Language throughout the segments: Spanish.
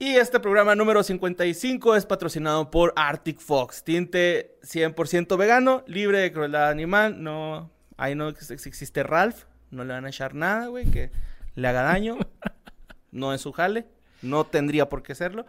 Y este programa número 55 es patrocinado por Arctic Fox, tinte 100% vegano, libre de crueldad animal, no, ahí no ex- existe Ralph, no le van a echar nada, güey, que le haga daño, no es su jale, no tendría por qué serlo.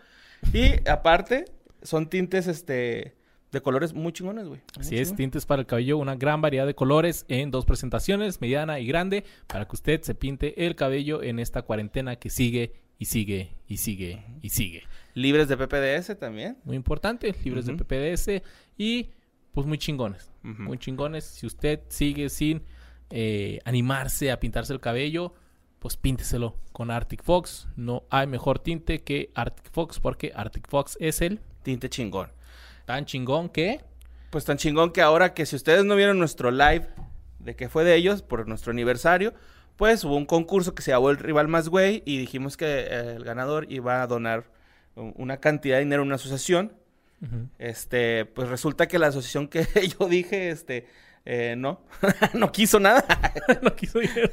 Y aparte, son tintes, este, de colores muy chingones, güey. muy Así es, tintes para el cabello, una gran variedad de colores en dos presentaciones, mediana y grande, para que usted se pinte el cabello en esta cuarentena que sigue y sigue y sigue y sigue. Libres de PPDS también. Muy importante, libres de PPDS y pues muy chingones. Muy chingones. Si usted sigue sin eh, animarse a pintarse el cabello, pues pínteselo con Arctic Fox. No hay mejor tinte que Arctic Fox porque Arctic Fox es el Tinte chingón. tan chingón que... Pues tan chingón que ahora que si ustedes no vieron nuestro live de que fue de ellos por nuestro aniversario, pues hubo un concurso que se llamó el rival más güey y dijimos que eh, el ganador iba a donar una cantidad de dinero a una asociación. Este, pues resulta que la asociación que yo dije, este, eh, no, no quiso nada. no quiso dinero.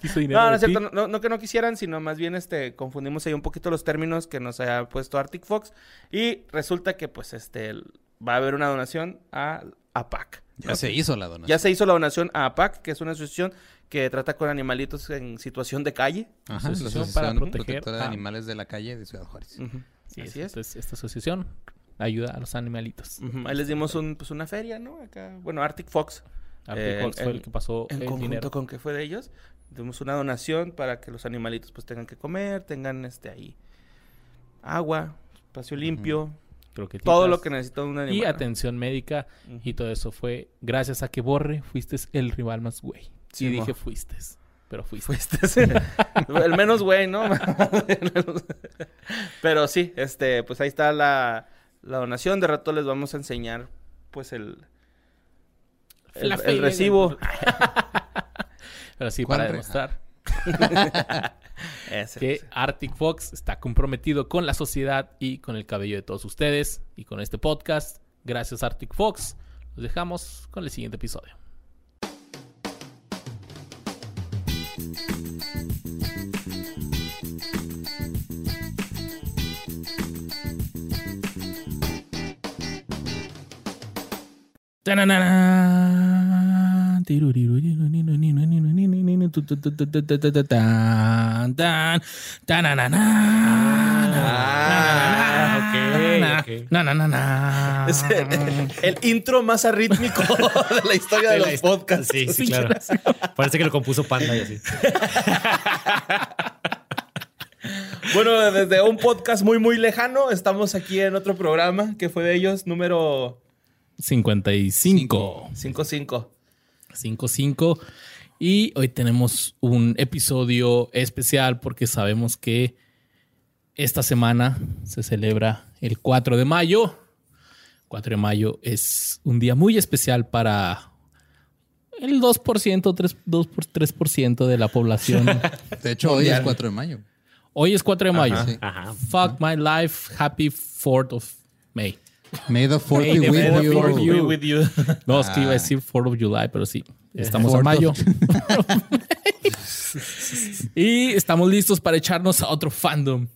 quiso dinero No, no es cierto, no, no- no que no quisieran, sino más bien este confundimos ahí un poquito los términos que nos ha puesto Arctic Fox y resulta que pues este va a haber una donación a APAC. Ya se hizo la donación. Ya se hizo la donación a APAC, que es una asociación que trata con animalitos en situación de calle. Ajá, Asociación para proteger Protectora de a- Animales de la Calle de Ciudad Juárez. Ujú, Sí, Así es. Entonces, esta asociación ayuda a los animalitos. Ujú, Ahí les dimos un, pues una feria, ¿no? Acá, bueno, Arctic Fox. Arctic Eh, Fox fue en- el que pasó En el conjunto dinero. con que fue de ellos. Dimos una donación para que los animalitos pues tengan que comer, tengan este ahí agua, espacio limpio, Creo que todo lo que necesita un animal. Y atención médica. Y todo eso fue gracias a que Borre fuiste el rival más güey. Sí, y dije fuiste. Pero fuiste. Fuiste el menos güey, ¿no? Pero sí, este, pues ahí está la, la donación. De rato les vamos a enseñar, pues, el, el, recibo. Pero sí, ¿Cuál para demostrar Ese, que ese. Arctic Fox está comprometido con la sociedad y con el cabello de todos ustedes y con este podcast. Gracias Arctic Fox. Los dejamos con el siguiente episodio. Da-na-na-na. Ah. Es el, el intro más arrítmico de la historia de, De los podcasts. Sí, sí, claro. Parece que lo compuso Panda y así. Bueno, desde un podcast muy, muy lejano, estamos aquí en otro programa que fue de ellos, número 55. 55. 5-5. Y hoy tenemos un episodio especial porque sabemos que esta semana se celebra el 4 de mayo. 4 de mayo es un día muy especial para el 2%, 3, 2 por 3% de la población. De hecho, hoy es 4 de mayo. Hoy es 4 de mayo. sí. Ajá. Fuck my life. Happy 4th of May. May the fourth May be be with you. No, es que iba a Ah. decir 4 of July, pero sí. Estamos en mayo. y estamos listos para echarnos a otro fandom.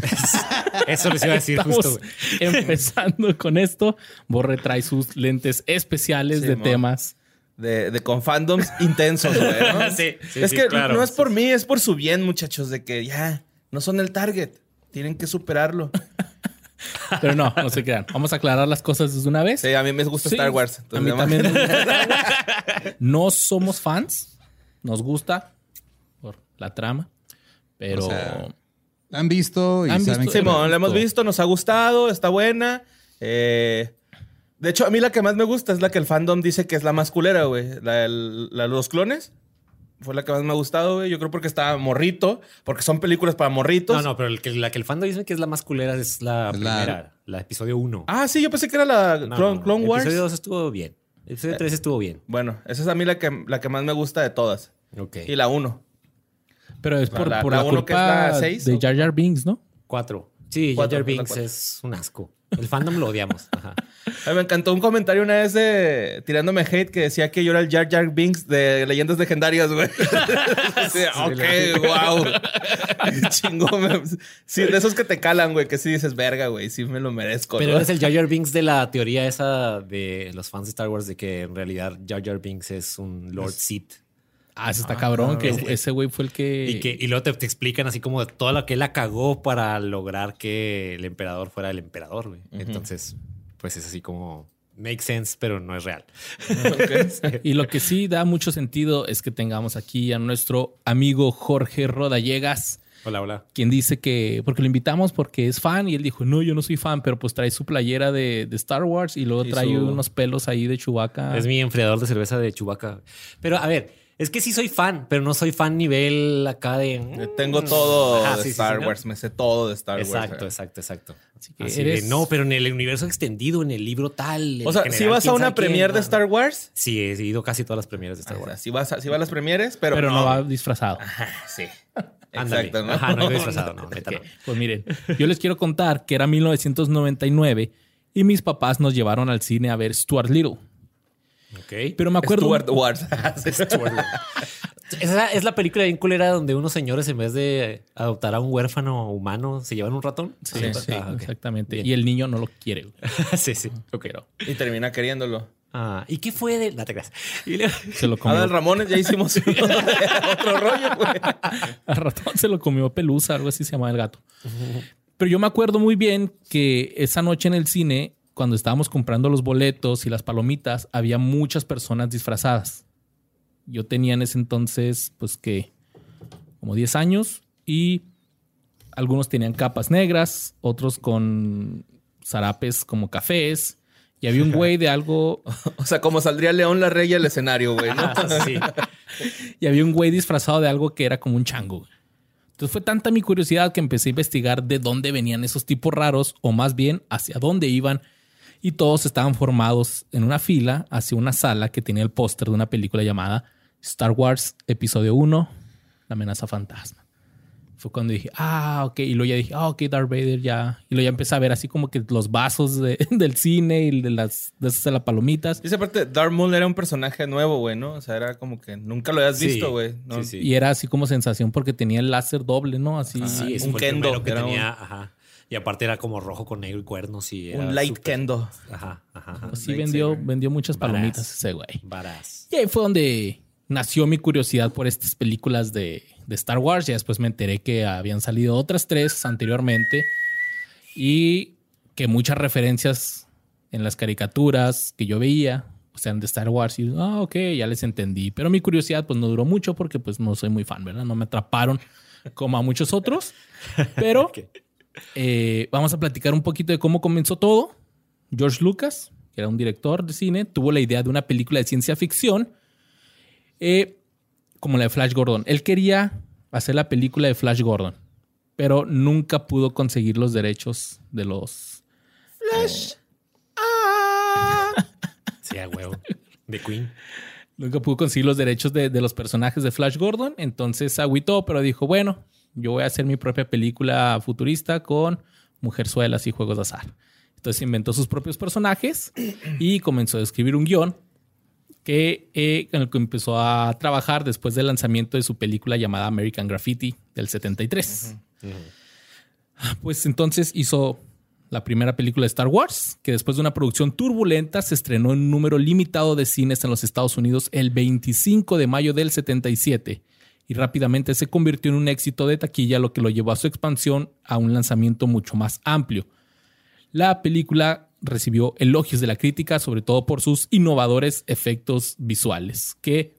Eso les iba a decir Estamos justo. güey. empezando con esto. Borre trae sus lentes especiales Sí, de mo. temas. De, de con fandoms intensos, güey. ¿no? Sí, sí, es sí, que claro. no es por mí, es por su bien, muchachos, de que ya no son el target. Tienen que superarlo. Pero no, no se crean. Vamos a aclarar las cosas desde una vez. Sí, a mí me gusta Sí, Star Wars. a mí también. nos gusta Star Wars. No somos fans. Nos gusta por la trama. Pero O sea, Han visto y Han saben visto- que Simón, les la hemos visto, nos ha gustado, está buena. Eh, de hecho, a mí la que más me gusta es la que el fandom dice que es la más culera, güey. La, la de los clones. Fue la que más me ha gustado, güey. Yo creo porque está morrito, porque son películas para morritos. No, no, pero el que, la que el fandom dice que es la más culera es la primera, la, episodio 1. Ah, sí, yo pensé que era la Clone, Clone El Wars. episodio 2 estuvo bien. El episodio 3 estuvo bien. Bueno, esa es a mí la que, la que más me gusta de todas. Ok. Y la uno. Pero es por La- por la la, uno que es culpa la seis, de. Jar Jar Binks, ¿no? 4. Sí, Cuatro, Jar Jar Binks es un asco. El fandom lo odiamos. Ajá. Ay, me encantó un comentario una vez de tirándome hate que decía que yo era el Jar Jar Binks de leyendas legendarias, güey. Sí, ok, wow. Chingón. me- Sí, de esos que te calan, güey, que sí dices, verga, güey, sí me lo merezco. Pero ¿no? es el Jar Jar Binks de la teoría esa de los fans de Star Wars de que en realidad Jar Jar Binks es un Lord Sith. Ah, ese está cabrón, que ese- ese güey fue el que... Y, que, y luego te, te explican así como todo lo que él la cagó para lograr que el emperador fuera el emperador, güey. Entonces, pues es así como make sense, pero no es real. Y lo que sí da mucho sentido es que tengamos aquí a nuestro amigo Jorge Rodallegas, Hola, hola. quien dice que, porque lo invitamos porque es fan y él dijo, no, yo no soy fan, pero pues trae su playera de, de Star Wars y luego Y trae su- unos pelos ahí de Chewbacca. Es mi enfriador de cerveza de Chewbacca. Pero a ver, es que sí soy fan, pero no soy fan nivel acá de... Tengo todo Ajá, de sí, sí, Star sí, ¿no? Wars, me sé todo de Star Exacto, Wars. exacto, exacto. Así que Así de, eres- no, pero en el universo extendido, en el libro tal. O sea, general, si vas a una premiere de ajá. Star Wars, Sí, he ido casi todas las premieres de Star o sea, Wars. si vas a, si vas a las premieres, pero, pero no va disfrazado. Sí. Ándale. Exacto, ¿no? Ajá, no disfrazado, no, neta no. Pues miren, yo les quiero contar que era 1999 y mis papás nos llevaron al cine a ver Stuart Little. Ok. Pero me acuerdo... Stuart Wars. Esa es la película bien culera donde unos señores en vez de adoptar a un huérfano humano se llevan un ratón. Sí, Sí, sí, Ah, exactamente. Bien. Y el niño no lo quiere. sí, sí. Ok. Pero y termina queriéndolo. Ah, ¿Y qué fue de.? No te creas. Y se lo comió. Adal Ramones, ya hicimos otro rollo, güey. Al ratón se lo comió Pelusa, algo así se llamaba el gato. Pero yo me acuerdo muy bien que esa noche en el cine, cuando estábamos comprando los boletos y las palomitas, había muchas personas disfrazadas. Yo tenía en ese entonces, pues que, como 10 años y algunos tenían capas negras, otros con zarapes como cafés. Y había un güey de algo O sea, como saldría León la Rey al escenario, güey. ¿no? Sí. y había un güey disfrazado de algo que era como un chango. Entonces fue tanta mi curiosidad que empecé a investigar de dónde venían esos tipos raros o más bien hacia dónde iban. Y todos estaban formados en una fila hacia una sala que tenía el póster de una película llamada Star Wars Episodio 1, La amenaza fantasma. Fue cuando dije, ah, ok. Y luego ya dije, ah, ok, Darth Vader ya. Y luego ya empecé a ver así como que los vasos de- del cine y de las de esas de las palomitas. Y esa parte, Darth Maul era un personaje nuevo, güey, ¿no? O sea, era como que nunca lo habías Sí, visto, güey. ¿no? sí, sí. Y era así como sensación porque tenía el láser doble, ¿no? Así. Sí, un fue kendo, que era tenía. Ajá. Y aparte era como rojo con negro y cuernos y Un light súper- kendo. Ajá, ajá, ajá. Sí vendió, lightsaber. vendió muchas palomitas ese güey. Varas. Y ahí fue donde nació mi curiosidad por estas películas de, de Star Wars. Ya después me enteré que habían salido otras tres anteriormente y que muchas referencias en las caricaturas que yo veía pues eran de Star Wars y ah, ok, ya les entendí. Pero mi curiosidad pues no duró mucho porque pues no soy muy fan, ¿verdad? No me atraparon como a muchos otros. Pero Ok. Eh, vamos a platicar un poquito de cómo comenzó todo. George Lucas, que era un director de cine, tuvo la idea de una película de ciencia ficción eh, como la de Flash Gordon. Él quería hacer la película de Flash Gordon, pero nunca pudo conseguir los derechos de los... Sí, a huevo. De Queen. Nunca pudo conseguir los derechos de, de los personajes de Flash Gordon. Entonces agüitó, pero dijo, bueno, yo voy a hacer mi propia película futurista con mujerzuelas y juegos de azar. Entonces inventó sus propios personajes y comenzó a escribir un guion que, eh, con el que empezó a trabajar después del lanzamiento de su película llamada American Graffiti del 73. Pues entonces hizo la primera película de Star Wars, que después de una producción turbulenta se estrenó en un número limitado de cines en los Estados Unidos el 25 de mayo del 77 y rápidamente se convirtió en un éxito de taquilla, lo que lo llevó a su expansión a un lanzamiento mucho más amplio. La película recibió elogios de la crítica, sobre todo por sus innovadores efectos visuales, que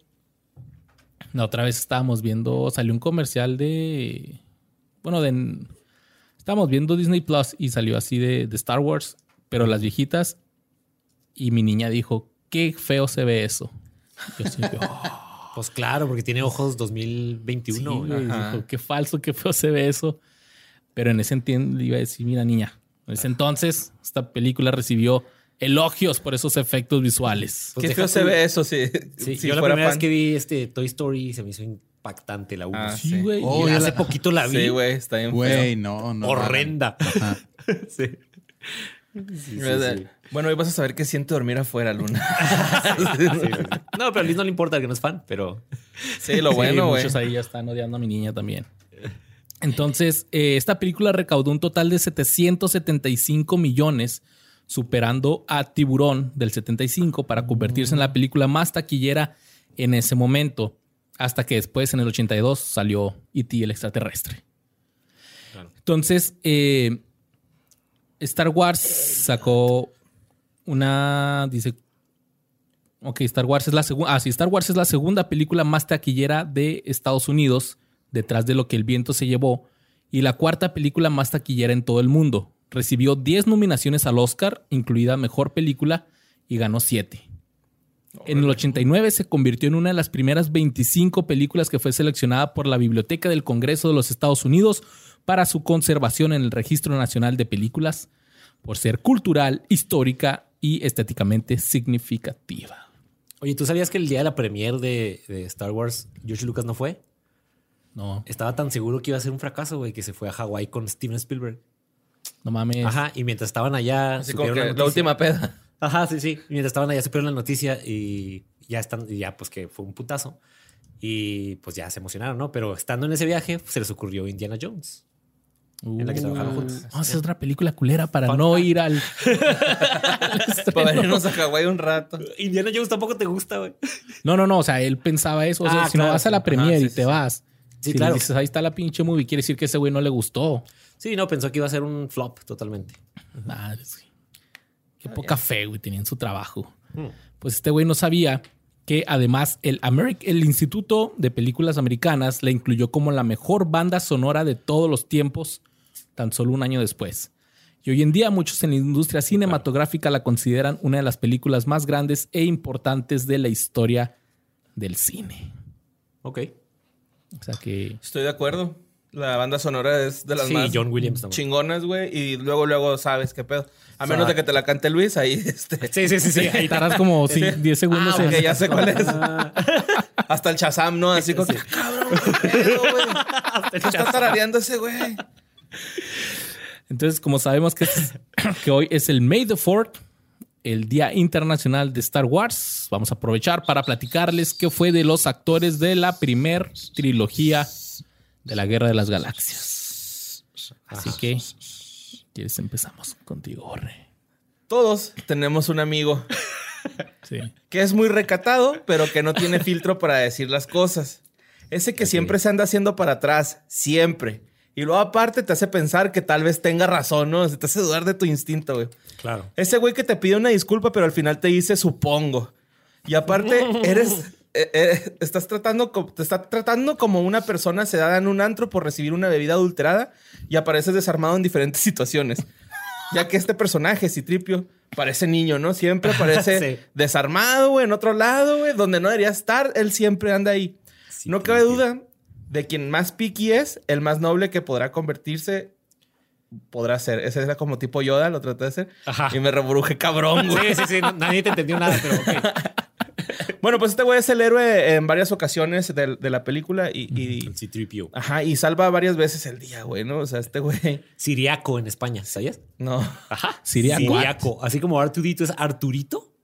la otra vez estábamos viendo, salió un comercial de, bueno, de, estábamos viendo Disney Plus y salió así de, de Star Wars, pero las viejitas, y mi niña dijo, qué feo se ve eso. Yo "Oh". Pues claro, porque tiene ojos 2021. Sí, dijo, qué falso, qué feo se ve eso. Pero en ese entiendo iba a decir, mira niña, en ese entonces esta película recibió elogios por esos efectos visuales. Pues Qué feo se ve eso, sí. Sí, si yo la primera fan. vez que vi este Toy Story se me hizo impactante la 1. Ah, Sí, sí. güey. Oh, hace la- poquito la vi. Sí, güey, está bien Güey, no, no. Horrenda. Ajá. sí. Bueno, hoy vas a saber qué siente dormir afuera, Luna. Sí, sí, sí. No, pero a Liz no le importa que no es fan, pero Sí, lo bueno, güey. muchos ahí ya están odiando a mi niña también. Entonces, eh, esta película recaudó un total de 775 millones, superando a Tiburón del 75 para convertirse en la película más taquillera en ese momento, hasta que después, en el 82, salió E.T. el extraterrestre. Entonces, eh, Star Wars sacó una, dice, Ok, Star Wars es la segunda. Ah, sí, Star Wars es la segunda película más taquillera de Estados Unidos, detrás de lo que el viento se llevó, y la cuarta película más taquillera en todo el mundo. Recibió 10 nominaciones al Oscar, incluida Mejor Película, y ganó 7. En el 89 se convirtió en una de las primeras 25 películas que fue seleccionada por la Biblioteca del Congreso de los Estados Unidos para su conservación en el Registro Nacional de Películas, por ser cultural, histórica y estéticamente significativa. Oye, ¿tú sabías que el día de la premiere de, de Star Wars, George Lucas no fue? No, Estaba tan seguro que iba a ser un fracaso, güey, que se fue a Hawái con Steven Spielberg. no mames. Ajá, y mientras estaban allá. Así como que la última peda. Ajá, sí, sí. Y mientras estaban allá, supieron la noticia y ya están, y ya pues que fue un putazo. Y pues ya se emocionaron, ¿no? Pero estando en ese viaje, se les ocurrió Indiana Jones. En la que trabajaron juntos. Vamos a hacer otra película culera para Fun no fact. ir al. Para venirnos a Hawái un rato. Indiana Jones tampoco te gusta, güey. No, no, no. O sea, él pensaba eso. O sea, Ah, si no vas a la sí. premiere Ajá, sí, y sí, te sí. vas. Sí, si claro. le dices, ahí está la pinche movie, quiere decir que ese güey no le gustó. Sí, no, pensó que iba a ser un flop totalmente. Madres, güey. Qué poca fe, güey, tenía en su trabajo. Mm. Pues este güey no sabía que además el, Ameri- el Instituto de Películas Americanas la incluyó como la mejor banda sonora de todos los tiempos, tan solo un año después. Y hoy en día muchos en la industria cinematográfica la consideran una de las películas más grandes e importantes de la historia del cine. Ok. O sea que Estoy de acuerdo. La banda sonora es de las Sí, más John Williams también. chingonas, güey. Y luego, luego sabes qué pedo. A menos sea- de que te la cante Luis, ahí este. Sí, sí, sí, sí. Ahí estarás como sí, 10 segundos Ah, en- ok, ya sé cuál es. Hasta el Chazam, ¿no? Así como que, cabrón, qué pedo, güey. ¿Qué está tarareando ese güey? Entonces, como sabemos que, es- que hoy es el May the 4th, el Día Internacional de Star Wars, vamos a aprovechar para platicarles qué fue de los actores de la primer trilogía de la Guerra de las Galaxias. Así que, ¿quieres empezamos contigo, Jorge? Todos tenemos un amigo Sí. que es muy recatado, pero que no tiene filtro para decir las cosas. Ese que siempre se anda haciendo para atrás, siempre. Y luego aparte te hace pensar que tal vez tenga razón, ¿no? Se te hace dudar de tu instinto, güey. Claro. Ese güey que te pide una disculpa, pero al final te dice supongo. Y aparte, eres. eh, eh, estás tratando, te está tratando como una persona sedada en un antro por recibir una bebida adulterada y apareces desarmado en diferentes situaciones. Ya que este personaje, Citripio, parece niño, ¿no? Siempre parece Sí. desarmado, güey, en otro lado, güey, donde no debería estar, él siempre anda ahí. no cabe duda de quien más piqui es, el más noble que podrá convertirse, podrá ser. Ese era como tipo Yoda, lo traté de hacer. Ajá. Y me rebruje cabrón, güey. Sí, sí, sí. nadie te entendió nada, pero ok. Bueno, pues este güey es el héroe en varias ocasiones de, de la película y, y- C-3PO. Ajá, y salva varias veces el día, güey, ¿no? O sea, este güey... Siriaco en España, ¿sabías? No. Ajá. Siriaco. Siriaco. Así como Arturito es Arturito.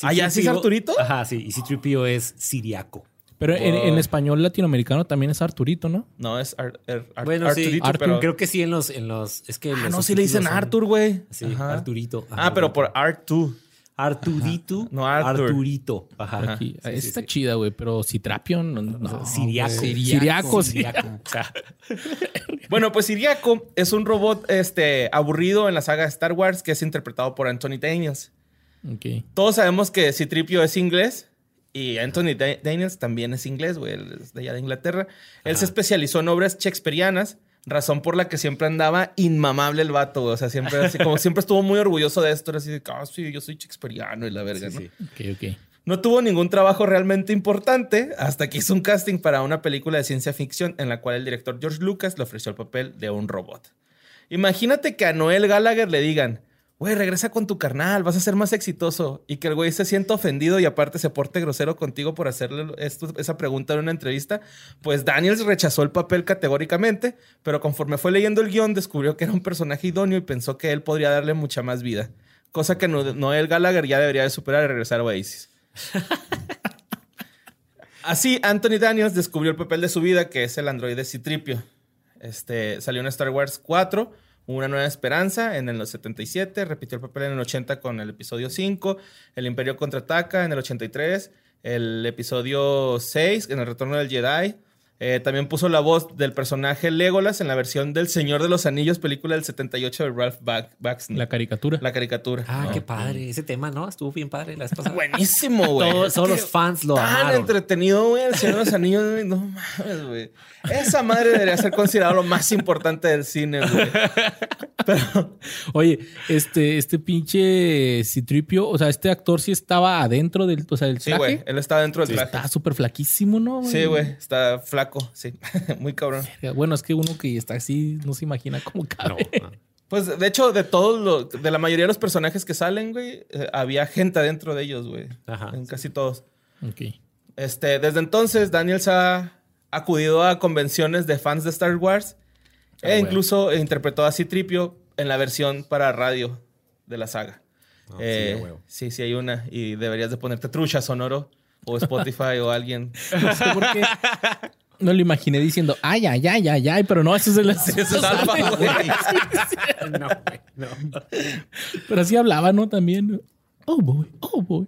Ah, ¿ya sí es C-3PO Arturito? Ajá, sí. Y C-3PO es Siriaco. Pero en, español latinoamericano también es Arturito, ¿no? No, es Ar- Ar- Ar- Bueno, sí. Arturito, Artur, pero... Creo que sí en los... En los es que Ah, los no, sí le dicen son- Arthur, güey. Sí, Ajá. Arturito. Ajá, Ah, pero por Artu. Arturito. No, Arthur. Arturito. Ajá. Aquí. Sí, sí, está sí. chida, güey, pero Citrapio no. no. Siriaco. Siriaco, sí. Siriaco. Bueno, pues Siriaco es un robot este, aburrido en la saga Star Wars que es interpretado por Anthony Daniels. Ok. Todos sabemos que Citripio es inglés y Anthony Da- Daniels también es inglés, güey, es de allá de Inglaterra. Él se especializó en obras shakespearianas, razón por la que siempre andaba inmamable el vato, güey. O sea, siempre, así, como siempre estuvo muy orgulloso de esto, era así de, ah, sí, yo soy shakespeariano y la verga, sí, ¿no? sí. Ok, ok. No tuvo ningún trabajo realmente importante hasta que hizo un casting para una película de ciencia ficción en la cual el director George Lucas le ofreció el papel de un robot. Imagínate que a Noel Gallagher le digan, güey, regresa con tu carnal, vas a ser más exitoso. Y que el güey se sienta ofendido y aparte se porte grosero contigo por hacerle esto- esa pregunta en una entrevista. Pues Daniels rechazó el papel categóricamente, pero conforme fue leyendo el guion descubrió que era un personaje idóneo y pensó que él podría darle mucha más vida. Cosa que No- Noel Gallagher ya debería de superar y regresar a Oasis. Así, Anthony Daniels descubrió el papel de su vida, que es el androide Citripio. Este, salió en Star Wars 4, Una Nueva Esperanza, en el 77, repitió el papel en el 80 con el episodio 5, El Imperio Contraataca en el 83, el episodio 6 en el Retorno del Jedi. Eh, también puso la voz del personaje Legolas en la versión del Señor de los Anillos, película del 78 de Ralph Bak- Bakshi. La caricatura. La caricatura. Ah, No. qué padre. Ese tema, ¿no? Estuvo bien padre la. Buenísimo, güey. Todos, los fans lo Tan amaron. entretenido, güey. El Señor de los Anillos, güey. No mames, güey. Esa madre debería ser considerado lo más importante del cine, güey. Pero, Oye, este, este pinche Citripio, o sea, este actor sí estaba adentro del, o sea, del sí, güey. Él está dentro del traje. Está súper flaquísimo, ¿no? Sí, güey. Está flaco. Sí. Muy cabrón. Bueno, es que uno que está así no se imagina cómo No, cabe. no. Pues, de hecho, de todos los... De la mayoría de los personajes que salen, güey, eh, había gente adentro de ellos, güey. Ajá, En casi todos. Ok. Este, desde entonces, Daniels ha acudido a convenciones de fans de Star Wars Ah, e bueno. incluso interpretó a Citripio en la versión para radio de la saga. No, sí, Eh, huevo. sí, sí hay una y deberías de ponerte trucha sonoro o Spotify o alguien. No sé por qué. No lo imaginé diciendo, ay, ay, ay, ay, ay, pero no, eso es el Ese es Alfa, güey. No, güey, no. Pero así hablaba, ¿no? También. Oh, boy, oh, boy.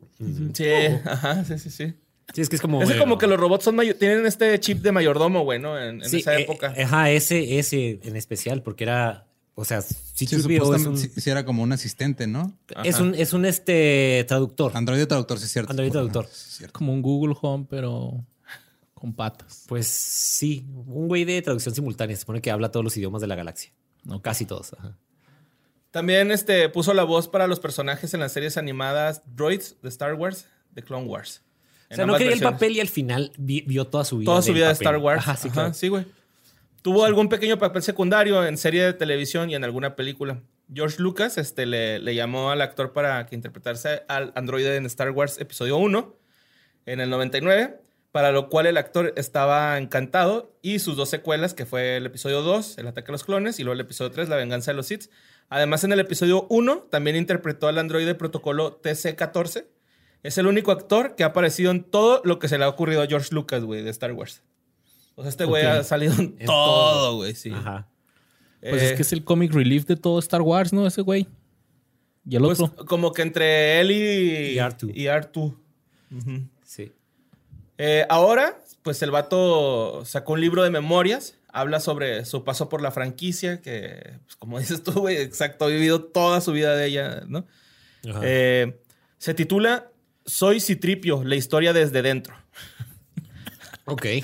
Sí, ajá, sí, sí, sí. Sí, es que es como. Es eh, como que los robots son tienen este chip de mayordomo, güey, ¿no? En, en sí, esa eh, época. ajá, ese, ese en especial, porque era. O sea, si Sí, es un, sí era como un asistente, ¿no? es un, es un este traductor. Android traductor, sí es cierto. Android traductor. Es cierto. Como un Google Home, pero con patas. Pues sí, un güey de traducción simultánea. Se supone que habla todos los idiomas de la galaxia. No, casi todos. ajá. También este, puso la voz para los personajes en las series animadas Droids de Star Wars, de Clone Wars. O sea, no quería el papel y al final vi- vio toda su vida. Toda su vida de. Star Wars. Ajá, sí, Ajá, claro. sí, güey. Tuvo algún pequeño papel secundario en serie de televisión y en alguna película. George Lucas este, le, le llamó al actor para que interpretase al androide en Star Wars Episodio 1 en el 99, para lo cual el actor estaba encantado y sus dos secuelas, que fue el episodio 2, El ataque a los clones, y luego el episodio 3, La venganza de los Sith. Además, en el episodio 1 también interpretó al androide protocolo TC-14. Es el único actor que ha aparecido en todo lo que se le ha ocurrido a George Lucas, güey, de Star Wars. O sea, este güey Ok. ha salido en, En todo, güey, sí. Ajá. Pues Eh, es que es el comic relief de todo Star Wars, ¿no? Ese güey. Y el pues, otro. como que entre él y... Y R2. Y R2. Ujú. Sí. Eh, ahora, pues el vato sacó un libro de memorias, habla sobre su paso por la franquicia, que, pues, como dices tú, güey, exacto, ha vivido toda su vida de ella, ¿no? Eh, se titula Soy Citripio, la historia desde dentro. ok.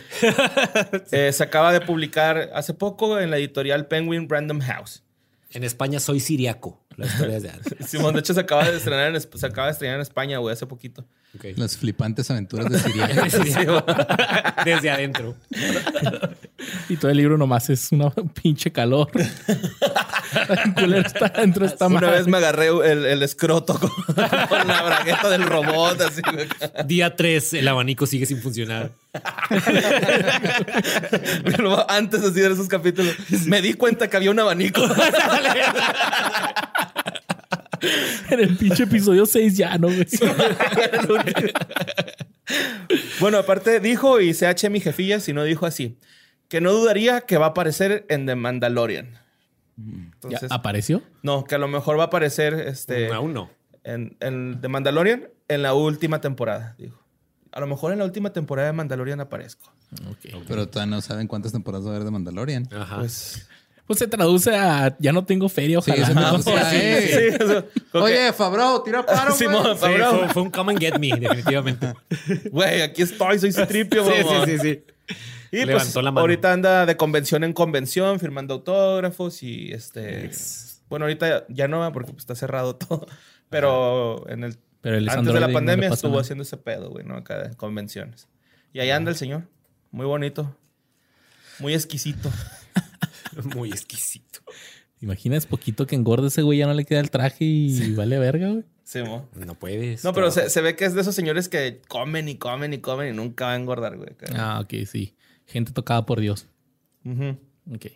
Eh, se acaba de publicar hace poco en la editorial Penguin Random House. En España soy siriaco. La historia es de Simón, de hecho, se acaba de estrenar en, Esp- se acaba de estrenar en España, güey, hace poquito. Las flipantes aventuras de Siria. Desde adentro. Y todo el libro nomás es una pinche calor. El culero está dentro de esta Una madre. vez me agarré el, el escroto con, con la bragueta del robot, así, güey. Día 3, el abanico sigue sin funcionar. Pero antes así de esos capítulos, me di cuenta que había un abanico. En el pinche episodio 6 ya, ¿no, güey? bueno, aparte dijo, y CH mi jefilla, si no dijo así, que no dudaría que va a aparecer en The Mandalorian. ¿Ya apareció? no, que a lo mejor va a aparecer este, Aún no. en, en The Mandalorian en la última temporada, dijo. A lo mejor en la última temporada de Mandalorian aparezco. Ok. Pero todavía no saben cuántas temporadas va a haber de Mandalorian. Ajá. Pues, Pues se traduce a ya no tengo feria, ojalá. se ¿no? traduce a, "Eh, sí, eso. Ok. Oye, Fabro, tira paro, güey". Simón, Sí, Fabro. fue, fue un come and get me, definitivamente. Güey, aquí estoy, soy Citripio, sí, mamón. sí, sí, sí. Y pues Levantó la mano. ahorita anda de convención en convención, firmando autógrafos y este... Bueno, ahorita ya no va porque pues, está cerrado todo. Pero en el... Pero él es antes de la no pandemia estuvo nada. haciendo ese pedo, güey, ¿no? Acá en convenciones. Y ahí anda el señor. Muy bonito. Muy exquisito. Muy exquisito. Imagina, es poquito que engorde ese güey, ya no le queda el traje y vale verga, güey. Sí, mo. No puedes. No, pero se, se ve que es de esos señores que comen y comen y comen y nunca va a engordar, güey. Ah, ok, sí. Gente tocada por Dios. Ujú. Ok.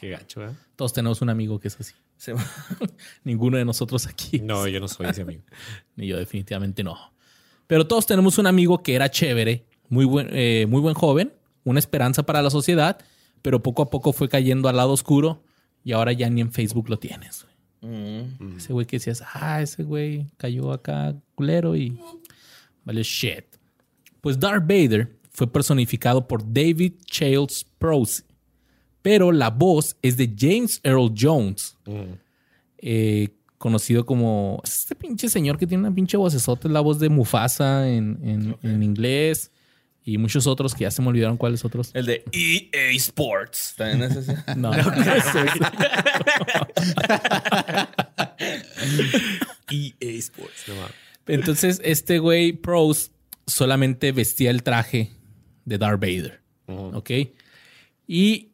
Qué gacho, ¿eh? Todos tenemos un amigo que es así. Sí, mo. Ninguno de nosotros aquí. No, yo no soy ese amigo. Ni yo definitivamente no. Pero todos tenemos un amigo que era chévere, muy buen, eh, muy buen joven, una esperanza para la sociedad, pero poco a poco fue cayendo al lado oscuro y ahora ya ni en Facebook lo tienes. güey. Mm. Ese güey que decías, ah, ese güey cayó acá culero y vale shit. Pues Darth Vader fue personificado por David Chales Prowse, pero la voz es de James Earl Jones, eh, conocido como es este pinche señor que tiene una pinche vocesota, es la voz de Mufasa en, en- en inglés y muchos otros que ya se me olvidaron cuáles otros. El de EA Sports. También es ese. No, no, es- EA Sports. No mames. Entonces, este güey, Pros, solamente vestía el traje de Darth Vader. ¿Ok? Y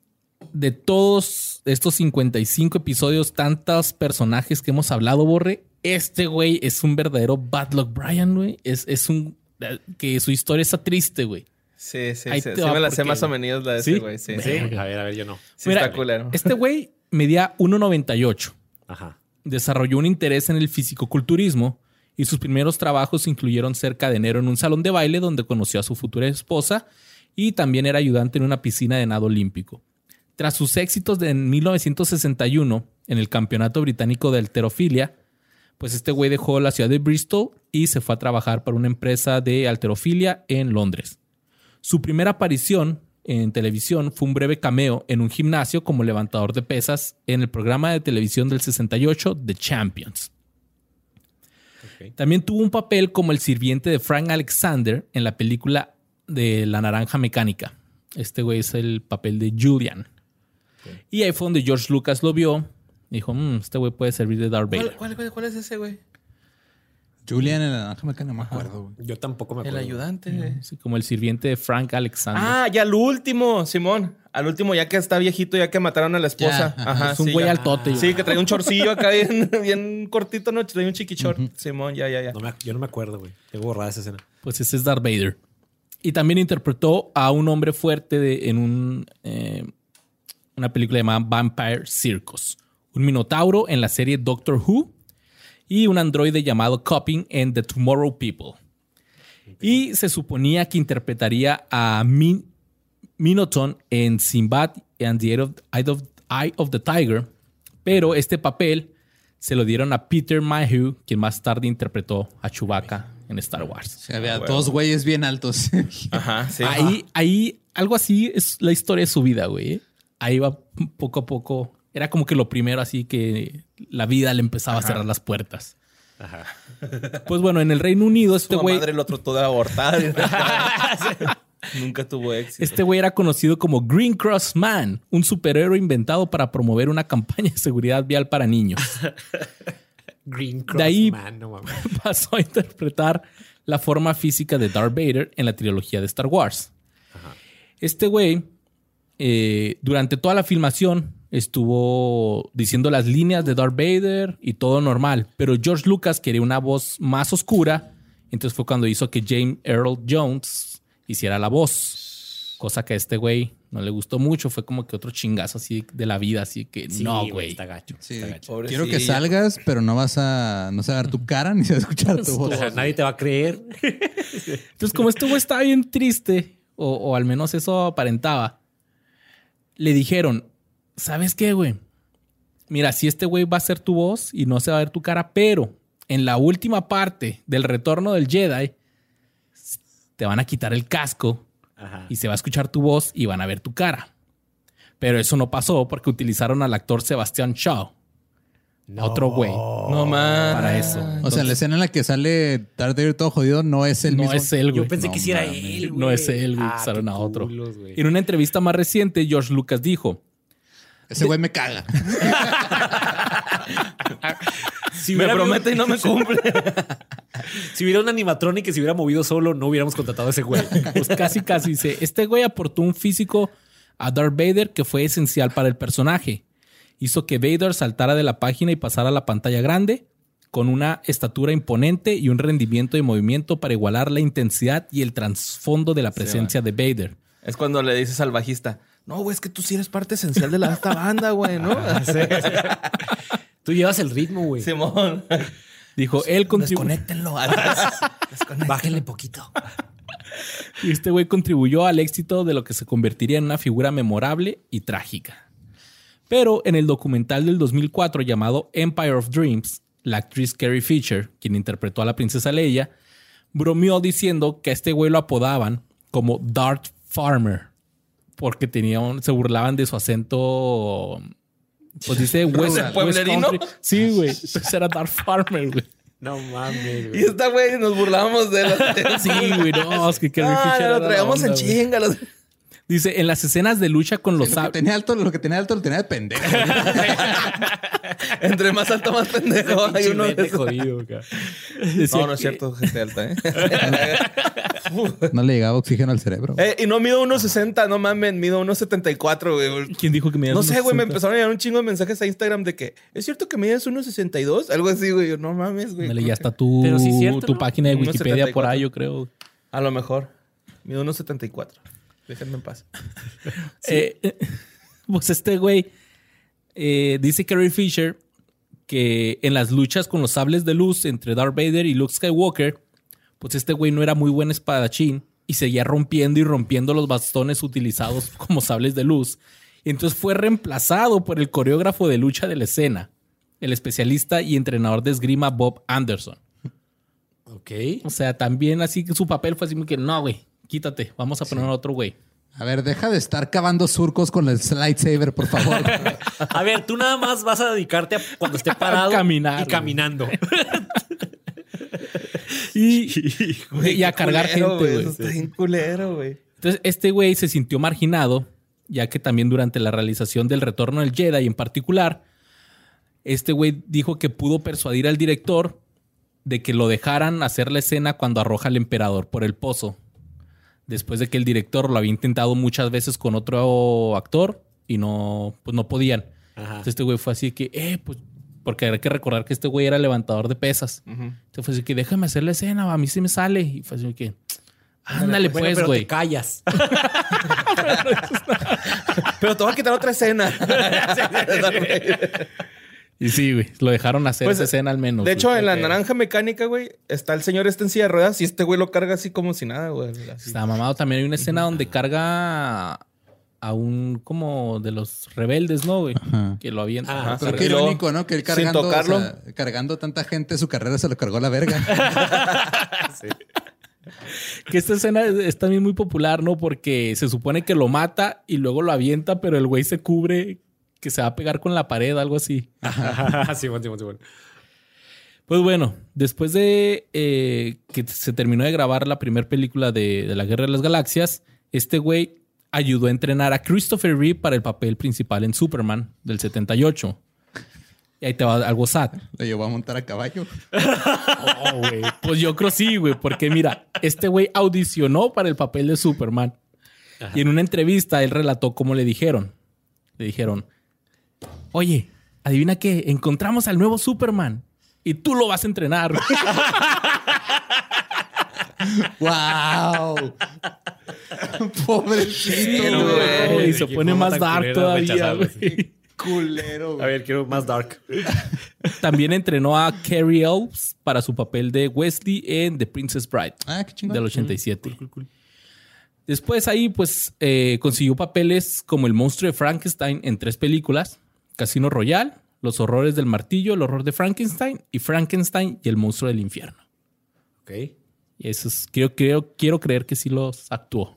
de todos estos 55 episodios, tantos personajes que hemos hablado, Borre, este güey es un verdadero Bad Luck Brian, güey. Es, es un... que su historia está triste, güey. Sí, sí, Ahí sí. te Sí me la sé más o menos la de ¿Sí? ese güey. Sí, Sí, sí. a ver, a ver, yo no. Sí Mira, está culero. Este güey medía 1.98. Ajá. desarrolló un interés en el fisicoculturismo y sus primeros trabajos incluyeron cerca de enero en un salón de baile donde conoció a su futura esposa y también era ayudante en una piscina de nado olímpico. Tras sus éxitos de en 1961 en el Campeonato Británico de Alterofilia, pues este güey dejó la ciudad de Bristol y se fue a trabajar para una empresa de alterofilia en Londres. Su primera aparición en televisión fue un breve cameo en un gimnasio como levantador de pesas en el programa de televisión del 68 The Champions. También tuvo un papel como el sirviente de Frank Alexander en la película de La Naranja Mecánica. Este güey es el papel de Julian. Y ahí fue donde George Lucas lo vio. Y Dijo, "Mm, este güey puede servir de Darth Vader. ¿Cuál, cuál, cuál- cuál es ese güey? Julian en la naranja mecánica, no me acuerdo, güey. Yo tampoco me El acuerdo. ayudante. Sí, como el sirviente de Frank Alexander. Ah, ya al último, Simón. Al último, ya que está viejito, ya que mataron a la esposa. Ya, ajá. Ajá, es un sí, güey ya. altote. Sí, que trae un chorcillo acá bien, bien cortito, ¿no? Trae un chiquichor. Simón, ya, ya, ya. No me- yo no me acuerdo, güey. Tengo borrada esa escena. Pues ese es Darth Vader. Y también interpretó a un hombre fuerte de- en un, eh, una película llamada Vampire Circus. Un minotauro en la serie Doctor Who y un androide llamado Copping en The Tomorrow People. Y se suponía que interpretaría a Min Minoton en Sinbad and the Eye of, the Tiger, pero este papel se lo dieron a Peter Mayhew, quien más tarde interpretó a Chewbacca en Star Wars. O sea, había huevo. dos güeyes bien altos. Ajá, sí. Ahí, ahí, algo así es la historia de su vida, güey. Ahí va poco a poco. Era como que lo primero, así que la vida le empezaba a cerrar las puertas. Ajá. Pues bueno, en el Reino Unido, este Su güey, madre lo trató de abortar. Nunca tuvo éxito. este güey era conocido como Green Cross Man, un superhéroe inventado para promover una campaña de seguridad vial para niños. Green Cross De ahí- Man, no mames. Pasó a interpretar la forma física de Darth Vader en la trilogía de Star Wars. Este güey, eh, durante toda la filmación, estuvo diciendo las líneas de Darth Vader y todo normal, pero George Lucas quería una voz más oscura, entonces fue cuando hizo que James Earl Jones hiciera la voz, cosa que a este güey no le gustó mucho, fue como que otro chingazo así de la vida, así que Sí, no, güey. Está gacho. Sí, está gacho. Quiero que salgas, pero no vas a, no se va a ver tu cara ni se va a escuchar tu voz. O sea, nadie te va a creer. Entonces, como este güey estaba bien triste, o, o al menos eso aparentaba, le dijeron, ¿sabes qué, güey? Mira, si este güey va a ser tu voz y no se va a ver tu cara, pero en la última parte del retorno del Jedi, te van a quitar el casco Ajá. y se va a escuchar tu voz y van a ver tu cara. Pero eso no pasó porque utilizaron al actor Sebastián Shaw, No. otro güey, No más. para eso. O sea, la escena en la que sale Darth Vader todo jodido no es el no mismo. es él, güey. Yo pensé No que sí era él, güey. No es él, güey. Ah, Usaron a otro. culos. En una entrevista más reciente, George Lucas dijo: Ese güey me caga. Si Me promete y no me cumple. Si hubiera un animatronic que se hubiera movido solo, no hubiéramos contratado a ese güey. Pues casi, casi dice: Este güey aportó un físico a Darth Vader que fue esencial para el personaje. hizo que Vader saltara de la página y pasara a la pantalla grande con una estatura imponente y un rendimiento de movimiento para igualar la intensidad y el trasfondo de la presencia de Vader. Es cuando le dices al bajista, no, güey, es que tú sí eres parte esencial de la, esta banda, güey, ¿no? Tú llevas el ritmo, güey. Simón. Dijo, él contribuyó. Desconéctenlo. Bájenle poquito. Y este güey contribuyó al éxito de lo que se convertiría en una figura memorable y trágica. Pero en el documental del 2004 llamado Empire of Dreams, la actriz Carrie Fisher, quien interpretó a la princesa Leia, bromeó diciendo que a este güey lo apodaban como Dart Farmer, porque tenía un- se burlaban de su acento. Pues dice West, ¿De pueblerino? Sí, güey. Entonces era Dart Farmer, güey. No mames, Y güey. esta güey nos burlábamos de él. Sí, güey. No, es que Carrie Ah, Fisher lo traíamos en chinga. los- Dice, en las escenas de lucha con los sables. tenía alto, lo que tenía alto lo tenía de pendejo. Entre más alto, más pendejo. Hay uno de jodido, No, no es cierto, gente alta, ¿eh? No le llegaba oxígeno al cerebro. Eh, y no mido 1.60, no mames, mido 1.74, güey. ¿Quién dijo que me No sé, güey, me empezaron a llegar un chingo de mensajes a Instagram de que ¿es cierto que mides 1.62? Algo así, güey. Yo, No mames, güey. Dale, ya está tu, Pero sí es cierto, tu ¿no? página de Wikipedia por 74. ahí, yo creo. A lo mejor. Mido 1.74. Déjenme en paz. Eh, eh, pues este güey eh, dice Carrie Fisher que en las luchas con los sables de luz entre Darth Vader y Luke Skywalker, pues este güey no era muy buen espadachín y seguía rompiendo y rompiendo los bastones utilizados como sables de luz. Y entonces fue reemplazado por el coreógrafo de lucha de la escena, el especialista y entrenador de esgrima Bob Anderson. Ok. O sea, también así que su papel fue así como que no, güey, quítate, vamos a poner a otro güey. A ver, deja de estar cavando surcos con el lightsaber, por favor. A ver, tú nada más vas a dedicarte a cuando esté parado caminar, y caminando. Y, y a cargar Culero, gente, güey. Eso está bien culero, güey. Entonces, este güey se sintió marginado, ya que también durante la realización del Retorno del Jedi en particular, este güey dijo que pudo persuadir al director de que lo dejaran hacer la escena cuando arroja al emperador por el pozo. Después de que el director lo había intentado muchas veces con otro actor y no, pues no podían. Ajá. Entonces este güey fue así que, eh, pues, porque hay que recordar que este güey era levantador de pesas. Entonces fue así que, déjame hacer la escena, a mí sí me sale. Y fue así que, ándale Bueno, pues, pero güey. te callas. Pero te voy a quitar otra escena. Y sí, güey, lo dejaron hacer Pues, esa escena al menos. de hecho, en la naranja mecánica, güey, está el señor este en silla de ruedas y este güey lo carga así como si nada, güey. Así. Está mamado. También hay una escena donde carga a un como de los rebeldes, ¿no, güey? Ajá. Que lo avienta. Ah, Ajá. Pero qué irónico, ¿no? Que él sin cargando, tocarlo. o sea, cargando tanta gente, su carrera se lo cargó a la verga. Que esta escena es, es también muy popular, ¿no? Porque se supone que lo mata y luego lo avienta, pero el güey se cubre que se va a pegar con la pared, algo así. sí, bueno, sí, bueno, sí, bueno. Pues bueno, después de eh, que se terminó de grabar la primera película de, de la Guerra de las Galaxias, este güey ayudó a entrenar a Christopher Reeve para el papel principal en Superman del 78. Y ahí te va algo sad. Lo llevó a montar a caballo. Oh, güey. Pues yo creo sí, güey, porque mira, este güey audicionó para el papel de Superman. Y en una entrevista él relató cómo le dijeron. Le dijeron, oye, adivina qué, encontramos al nuevo Superman y tú lo vas a entrenar. ¡Wow! Pobrecito, güey. se pone más dark todavía, güey. Culero, A ver, quiero más dark. También entrenó a Carrie Elves para su papel de Wesley en The Princess Bride Ah, qué chingón. del 87. Después ahí, pues, eh, consiguió papeles como El monstruo de Frankenstein en tres películas. Casino Royale, Los horrores del martillo, El horror de Frankenstein y Frankenstein y El monstruo del infierno. Ok. Y eso es, creo, creo, quiero creer que sí los actuó.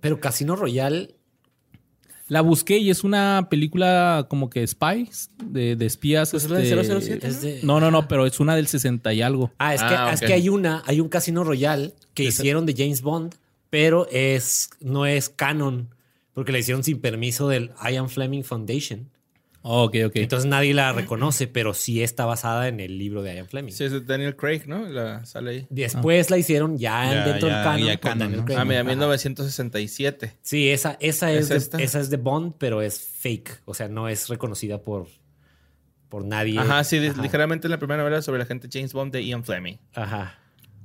Pero Casino Royale. La busqué y es una película como que spies, de, de espías. Pues es la de este, 007, Es de... No, no, no, pero es una del 60 y algo. Ah, es, Ah, que, es ok. que hay una, hay un Casino Royale que hicieron de James Bond, pero es, no es canon, porque le hicieron sin permiso del Ian Fleming Foundation. Ok, ok. Entonces nadie la reconoce, pero sí está basada en el libro de Ian Fleming. Sí, es Daniel Craig, ¿no? La, sale ahí. Después la hicieron ya, Ya, dentro ya- del canon. ya con canon, Daniel ¿no? Craig. Ah, mira, Ajá. 1967. Sí, esa, esa, es, ¿Es de, esta? esa es de Bond, pero es fake. O sea, no es reconocida por, por nadie. Ajá, sí, Ajá. ligeramente la primera novela sobre la gente James Bond de Ian Fleming. Ajá.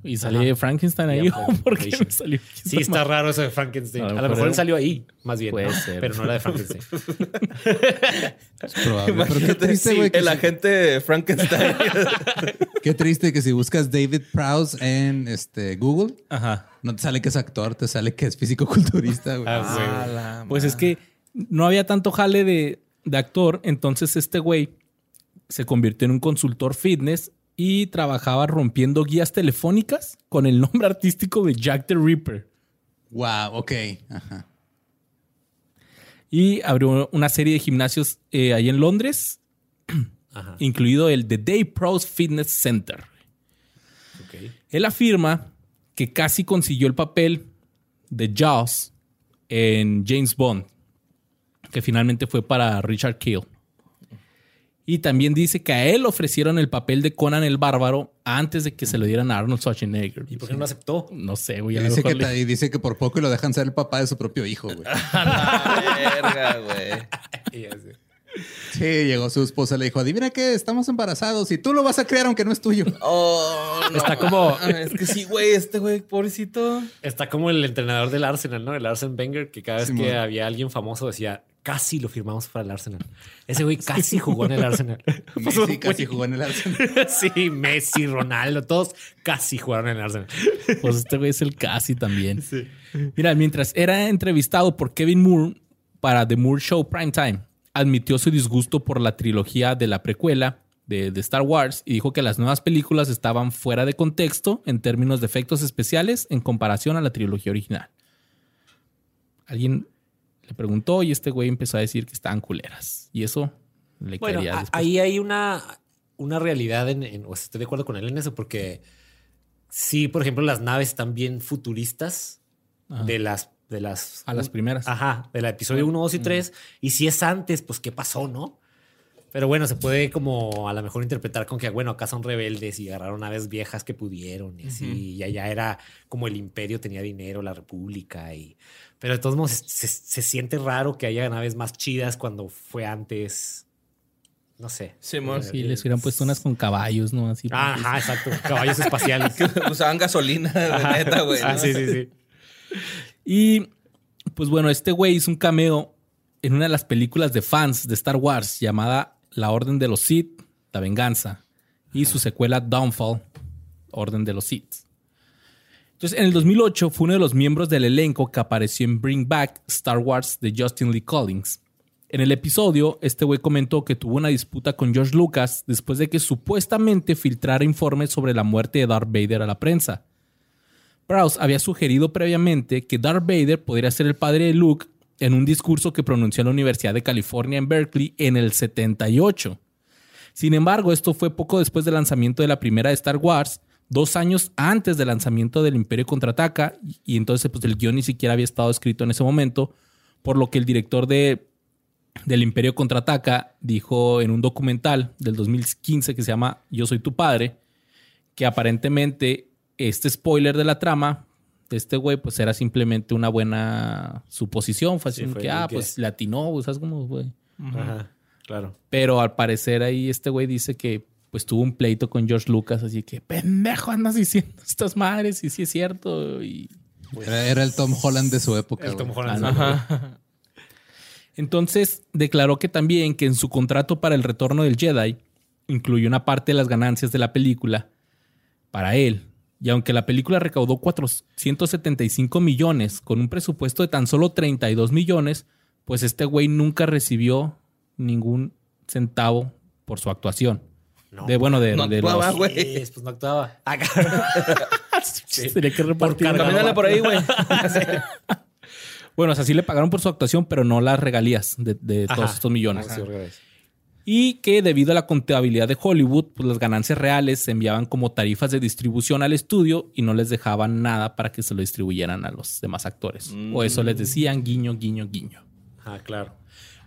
¿Y sale Frankenstein ahí? Ya, ¿O ¿Por qué Frankenstein. me salió? Sí, está raro eso de Frankenstein. A A lo mejor mejor él salió ahí, más bien. Puede ¿no? ser. Pero no era de Frankenstein. Es probable. Pero qué triste, sí, güey. que el si- agente Frankenstein. Qué triste que si buscas David Prowse en este, Google, Ajá. no te sale que es actor, te sale que es físico-culturista, güey. Ah. Ah, Pues es que no había tanto jale de, de actor, entonces este güey se convirtió en un consultor fitness y trabajaba rompiendo guías telefónicas con el nombre artístico de Jack the Ripper. Wow, ok. Ajá. Y abrió una serie de gimnasios eh, ahí en Londres, Ajá. incluido el The Day Pros Fitness Center. Ok. Él afirma que casi consiguió el papel de Jaws en James Bond, que finalmente fue para Richard Kill. Y también dice que a él ofrecieron el papel de Conan el Bárbaro antes de que se lo dieran a Arnold Schwarzenegger. ¿Y por qué no lo aceptó? No sé, güey. Y dice, que, le- ta- y dice que por poco lo dejan ser el papá de su propio hijo, güey. Verga. Sí, llegó su esposa, le dijo, adivina qué, estamos embarazados y tú lo vas a crear aunque no es tuyo. Oh, no. Está como- Ah, Es que sí, güey, este güey, pobrecito. Está como el entrenador del Arsenal, ¿no? El Arsenal Wenger, que cada vez que había alguien famoso decía, casi lo firmamos para el Arsenal. Ese güey casi jugó en el Arsenal. Messi casi jugó en el Arsenal. sí, Messi, Ronaldo, todos casi jugaron en el Arsenal. Pues este güey es el casi también. Mira, mientras era entrevistado por Kevin Moore para The Moore Show Primetime, admitió su disgusto por la trilogía de la precuela de, de Star Wars y dijo que las nuevas películas estaban fuera de contexto en términos de efectos especiales en comparación a la trilogía original. Alguien le preguntó y este güey empezó a decir que estaban culeras. Y eso le Bueno, caería a- después. ahí hay una, una realidad, en, en- o sea, estoy de acuerdo con él en eso, porque sí, por ejemplo, las naves están bien futuristas Ajá. de las... De las, A las primeras. Ajá, del episodio 1, 2 y 3. Y si es antes, pues qué pasó, ¿no? Pero bueno, se puede como a lo mejor interpretar con que, bueno, acá son rebeldes y agarraron naves viejas que pudieron y así. Y allá era como el imperio tenía dinero, la república. y Pero de todos modos se, se siente raro que haya naves más chidas cuando fue antes. No sé. Sí, les hubieran puesto unas con caballos, ¿no? Así. Ajá, exacto. Caballos espaciales. Usaban gasolina, de neta, güey. Ah, sí, sí, sí. Y pues bueno, este güey hizo un cameo en una de las películas de fans de Star Wars llamada La Orden de los Sith, La Venganza, y su secuela Downfall, Orden de los Sith. Entonces, en el 2008 fue uno de los miembros del elenco que apareció en Bring Back Star Wars de Justin Lee Collins. En el episodio, este güey comentó que tuvo una disputa con George Lucas después de que supuestamente filtrara informes sobre la muerte de Darth Vader a la prensa. Prowse había sugerido previamente que Darth Vader podría ser el padre de Luke en un discurso que pronunció en la Universidad de California en Berkeley en el 78. Sin embargo, esto fue poco después del lanzamiento de la primera de Star Wars, dos años antes del lanzamiento del Imperio Contraataca, y- y entonces pues, el guion ni siquiera había estado escrito en ese momento, por lo que el director de, del Imperio Contraataca dijo en un documental del 2015 que se llama Yo soy tu padre, que aparentemente este spoiler de la trama de este güey pues era simplemente una buena suposición, fue así Sí, como fue que, ah, que- pues le atinó, pues, ¿sabes cómo, güey? Ajá, claro. Pero al parecer ahí este güey dice que pues tuvo un pleito con George Lucas, así que pendejo andas diciendo estas madres y sí es cierto. Y Era, era el Tom Holland de su época. El Tom. Holland. Ajá. entonces declaró que también que en su contrato para el retorno del Jedi incluyó una parte de las ganancias de la película para él. Y aunque la película recaudó 475 millones con un presupuesto de tan solo 32 millones, pues este güey nunca recibió ningún centavo por su actuación. No. de bueno, de, No de actuaba, los- güey. Sí, pues no actuaba. Tenía que repartir. cargar. Camínale por ahí, güey. Bueno, o sea, sí le pagaron por su actuación, pero no las regalías de, de todos Ajá. estos millones. Ah, sí. Y que debido a la contabilidad de Hollywood, pues las ganancias reales se enviaban como tarifas de distribución al estudio y no les dejaban nada para que se lo distribuyeran a los demás actores. O eso les decían guiño, guiño, guiño. Ah, claro.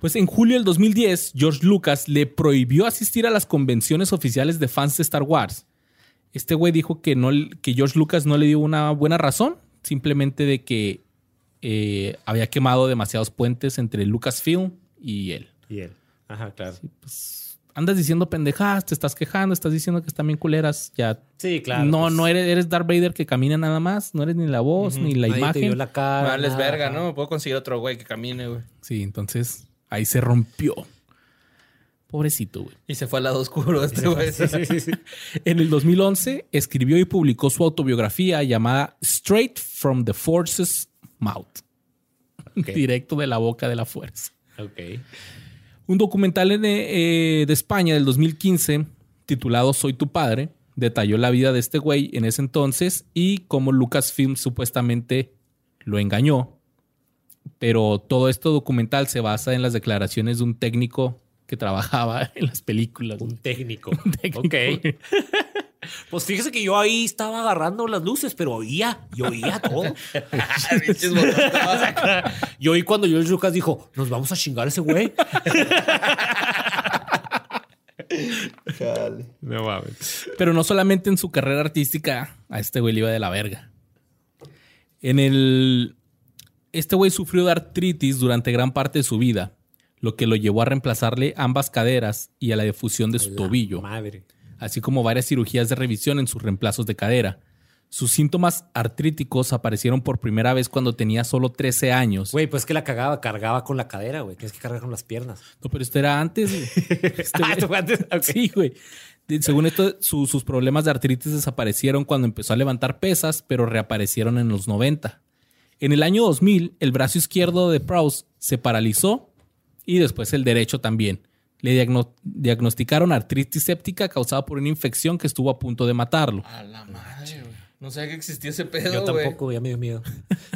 Pues en julio del 2010, George Lucas le prohibió asistir a las convenciones oficiales de fans de Star Wars. Este güey dijo que, no, que George Lucas no le dio una buena razón, simplemente de que eh, había quemado demasiados puentes entre Lucasfilm y él. Y él. Ajá, claro. Andas diciendo pendejadas, te estás quejando, estás diciendo que están bien culeras, ya. Sí, claro. no, pues, no eres, eres Darth Vader que camina nada más, no eres ni la voz, ni la nadie te imagen. vio la cara. Nada, verga. ¿no? Puedo conseguir otro güey que camine, güey. Sí, entonces ahí se rompió. Pobrecito, güey. Y se fue al lado oscuro este güey. Sí, sí, sí, sí. En el 2011 escribió y publicó su autobiografía llamada Straight from the Force's Mouth. Directo de la boca de la fuerza. Ok. Un documental en, eh, de España del 2015 titulado Soy tu padre detalló la vida de este güey en ese entonces y cómo Lucasfilm supuestamente lo engañó. Pero todo esto documental se basa en las declaraciones de un técnico que trabajaba en las películas. Un técnico. técnico, Ok. Pues fíjese que yo ahí estaba agarrando las luces, pero oía, yo oía todo. Yo oí cuando George Lucas dijo, nos vamos a chingar a ese güey. No mames. Pero no solamente en su carrera artística, a este güey le iba de la verga. En el. Este güey sufrió de artritis durante gran parte de su vida, lo que lo llevó a reemplazarle ambas caderas y a la difusión de su tobillo, Madre. así como varias cirugías de revisión en sus reemplazos de cadera. Sus síntomas artríticos aparecieron por primera vez cuando tenía solo 13 años. Güey, pues que la cagaba, cargaba con la cadera, güey. Tienes que cargar con las piernas. No, pero esto era antes. güey. Este Ah, güey- esto fue antes. Sí, güey. Según esto, su- sus problemas de artritis desaparecieron cuando empezó a levantar pesas, pero reaparecieron en los 90. En el año 2000, el brazo izquierdo de Prowse se paralizó y después el derecho también. Le diagno- diagnosticaron artritis séptica causada por una infección que estuvo a punto de matarlo. A la madre, güey. No sabía que existía ese pedo, Yo güey. tampoco, ya me dio miedo.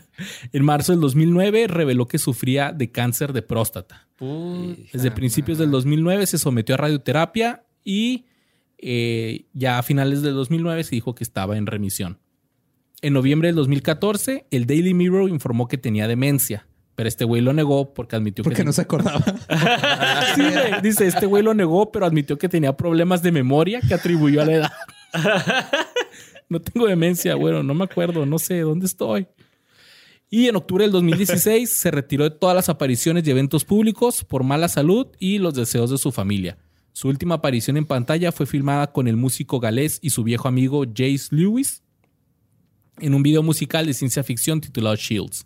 En marzo del 2009 reveló que sufría de cáncer de próstata. Puta Desde principios del 2009 se sometió a radioterapia y eh, ya a finales del 2009 se dijo que estaba en remisión. En noviembre del 2014, el Daily Mirror informó que tenía demencia, pero este güey lo negó porque admitió Porque que no se acordaba. Sí, güey. Dice, este güey lo negó, pero admitió que tenía problemas de memoria que atribuyó a la edad. no tengo demencia, bueno, no me acuerdo, no sé dónde estoy. Y en octubre del 2016 se retiró de todas las apariciones y eventos públicos por mala salud y los deseos de su familia. Su última aparición en pantalla fue filmada con el músico galés y su viejo amigo Jace Lewis en un video musical de ciencia ficción titulado Shields.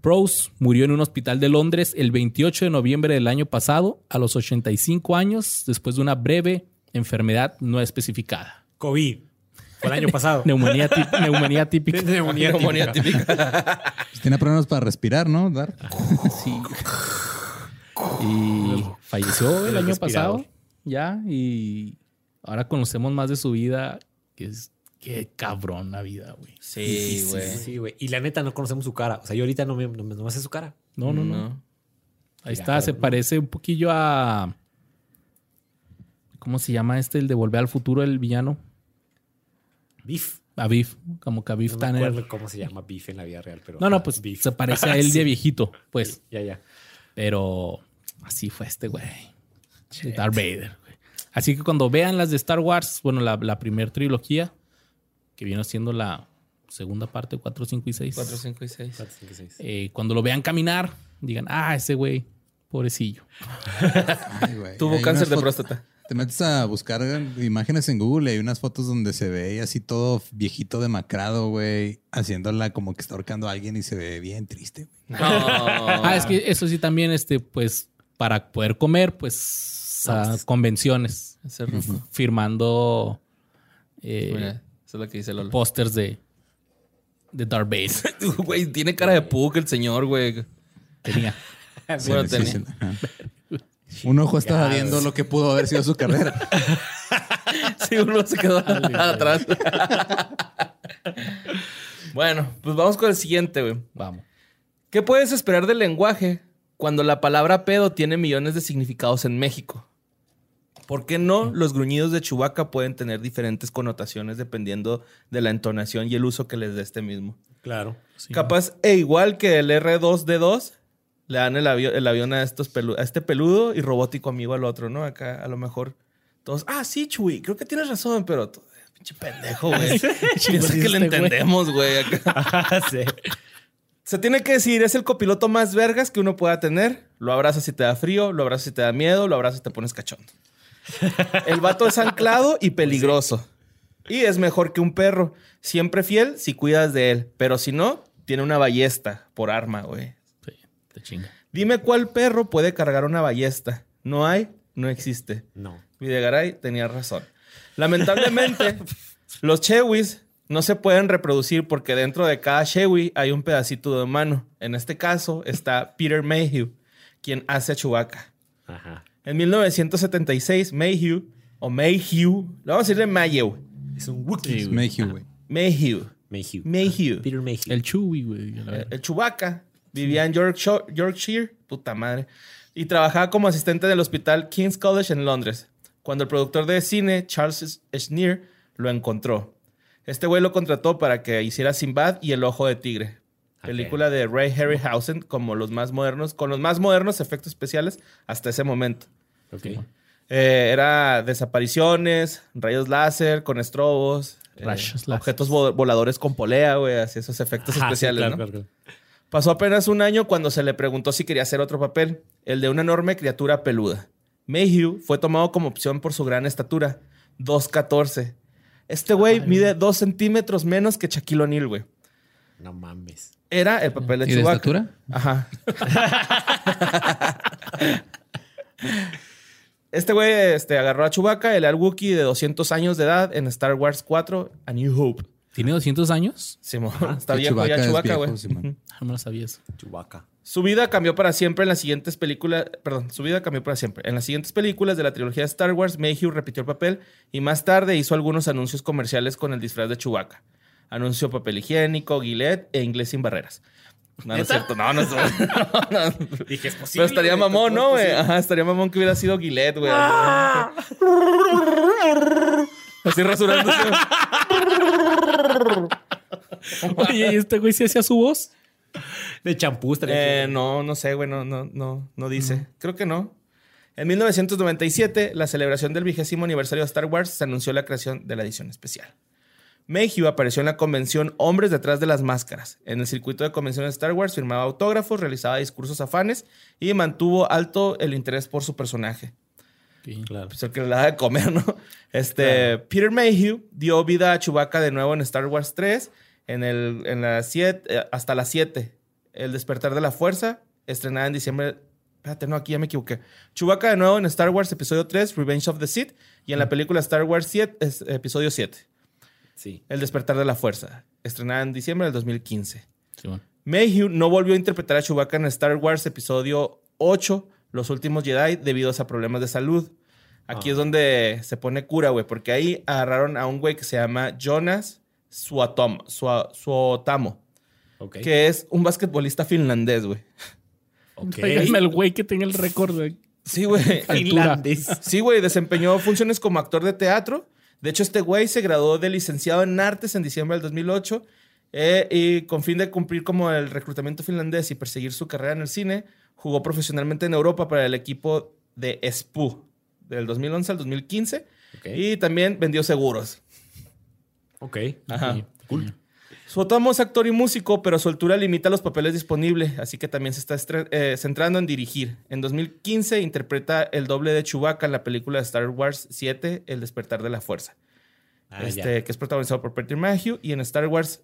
Prose murió en un hospital de Londres el 28 de noviembre del año pasado, a los 85 años, después de una breve enfermedad no especificada. COVID. Fue el año pasado. Neumonía, típica. Neumonía Neumonía típica. típica. Pues tiene problemas para respirar, ¿no? Dar. Sí. Y falleció el El año respirador. pasado, ya, y ahora conocemos más de su vida, que es qué cabrón la vida, güey. Sí, güey. Sí, güey. Y la neta no conocemos su cara. O sea, yo ahorita no me, no me, no me sé su cara. No, no, no. No. Ahí Ya, está, se parece un poquillo a. ¿Cómo se llama este? El de Volver al Futuro, el villano. Beef. A Biff, como que a Biff No Tanner. acuerdo cómo se llama Beef en la vida real, pero. No, no, pues Beef. se parece a él Sí. de viejito, pues. Ya, ya. Pero así fue este güey. Darth Vader, güey. Así que cuando vean las de Star Wars, bueno, la, la primera trilogía, que viene siendo la segunda parte, 4, 5 y 6. 4, 5 y 6. Cuatro, cinco, seis. eh, cuando lo vean caminar, digan, ah, ese güey, pobrecillo. Ay, güey. Tuvo cáncer de próstata. Te metes a buscar imágenes en Google y hay unas fotos donde se ve así todo viejito demacrado, güey, haciéndola como que está ahorcando a alguien y se ve bien triste. güey. No. Ah, es que eso sí también, este, pues, para poder comer, pues, a convenciones, firmando eh, eso es lo que dice Lolo. pósters de, de Darth Vader. Güey, tiene cara de pug el señor, güey. Tenía. Bueno, Sí, tenía. sí. Un ojo estaba viendo lo que pudo haber sido su carrera. Sí, uno se quedó atrás. bueno, pues vamos con el siguiente, güey. Vamos. ¿Qué puedes esperar del lenguaje cuando la palabra pedo tiene millones de significados en México? ¿Por qué no los gruñidos de Chewbacca pueden tener diferentes connotaciones dependiendo de la entonación y el uso que les dé este mismo? Claro. Capaz, e igual que el R2D2, Le dan el, avión, el avión a, estos pelu- a este peludo y robótico amigo al otro, ¿no? Acá a lo mejor todos, ah, sí, Chuy, creo que tienes razón, pero pinche pendejo, güey. Piensa que lo Este entendemos, güey. sí. Se tiene que decir, es el copiloto más vergas que uno pueda tener. Lo abrazas si te da frío, lo abrazas si te da miedo, lo abrazas si te pones cachondo. El vato es anclado y peligroso. Y es mejor que un perro. Siempre fiel si cuidas de él. Pero si no, tiene una ballesta por arma, güey. Sí, te chinga. Dime cuál perro puede cargar una ballesta. No hay, no existe. No. Videgaray tenía razón. Lamentablemente, los Chewis no se pueden reproducir porque dentro de cada Chewy hay un pedacito de humano. En este caso está Peter Mayhew, quien hace a Chewbacca. Ajá. En 1976, Mayhew, o Mayhew, le vamos a decirle Mayhew. Es un Wookiee. Sí. Mayhew, güey. Mayhew. Mayhew. Mayhew. Peter Mayhew. El Chewie, güey. El Chewbacca vivía en Yorkshire, Yorkshire, puta madre, y trabajaba como asistente del hospital King's College en Londres, cuando el productor de cine Charles Schneer lo encontró. Este güey lo contrató para que hiciera Sinbad y El Ojo de Tigre, película de Ray Harryhausen como los más modernos, con los más modernos efectos especiales hasta ese momento. Ok. Eh, era desapariciones, rayos láser con estrobos, eh, Rayos objetos vo- voladores con polea, güey, así esos efectos Ajá, sí, especiales, claro, ¿no? claro. Pasó apenas un año cuando se le preguntó si quería hacer otro papel, el de una enorme criatura peluda. Mayhew fue tomado como opción por su gran estatura, 2'14". Este güey mide 2 centímetros menos que Shaquille O'Neal, güey. No mames. Era el papel de ¿Y de Chewbacca. estatura? Ajá. este güey este, agarró a Chewbacca, el al Wookiee de 200 años de edad en Star Wars 4, A New Hope. ¿Tiene 200 años? Simón, está Que viejo ya Chewbacca es Chewbacca, güey. Ah, No me lo sabías. Chewbacca. Su vida cambió para siempre en las siguientes películas. Perdón, su vida cambió para siempre. En las siguientes películas de la trilogía de Star Wars, Mayhew repitió el papel y más tarde hizo algunos anuncios comerciales con el disfraz de Chewbacca. Anunció papel higiénico, Gillette e inglés sin barreras. No, no es cierto. No, no es no, no. Dije, es posible. Pero estaría mamón, ¿no, güey? Ajá, estaría mamón que hubiera sido Gillette, güey. Así rasurándose. Oye, ¿y este güey sí hacía su voz? De champú estaría Eh, no, no sé, güey, no, no, no, no dice. Creo que no. En 1997, la celebración del vigésimo aniversario de Star Wars, se anunció la creación de la edición especial. Mayhew apareció en la convención Hombres detrás de las máscaras. En el circuito de convenciones de Star Wars firmaba autógrafos, realizaba discursos a fans y mantuvo alto el interés por su personaje. Claro. Pues el que le daba de comer, ¿no? Este, Peter Mayhew dio vida a Chewbacca de nuevo en Star Wars 3, en, el, en la siete, eh, hasta las 7. El despertar de la fuerza, estrenada en diciembre. Espérate, no, aquí ya me equivoqué. Chewbacca de nuevo en Star Wars Episodio 3, Revenge of the Sith, y en la película Star Wars 7, es- Episodio 7, Sí. El despertar de la fuerza, estrenada en diciembre del 2015. Simón. Mayhew no volvió a interpretar a Chewbacca en Star Wars Episodio 8, Los Últimos Jedi, debido a problemas de salud. Aquí Ah. es donde se pone cura, güey, porque ahí agarraron a un güey que se llama Jonas Suatom, Sua- Suotamo, Ok. que es un basquetbolista finlandés, güey. Ok. Tráigame el güey que tenga el récord de Sí, güey. Finlandés. Sí, güey, desempeñó funciones como actor de teatro. De hecho, este güey se graduó de licenciado en artes en diciembre del 2008 eh, y con fin de cumplir como el reclutamiento finlandés y perseguir su carrera en el cine, jugó profesionalmente en Europa para el equipo de SPU del 2011 al 2015 Ok. y también vendió seguros. Ok. Ajá. Sí. Cool. Suotamo es actor y músico, pero su altura limita los papeles disponibles, así que también se está eh, centrando en dirigir. En 2015 interpreta el doble de Chewbacca en la película de Star Wars 7, El despertar de la fuerza, Ah, este, que es protagonizado por Peter Mayhew, y en Star Wars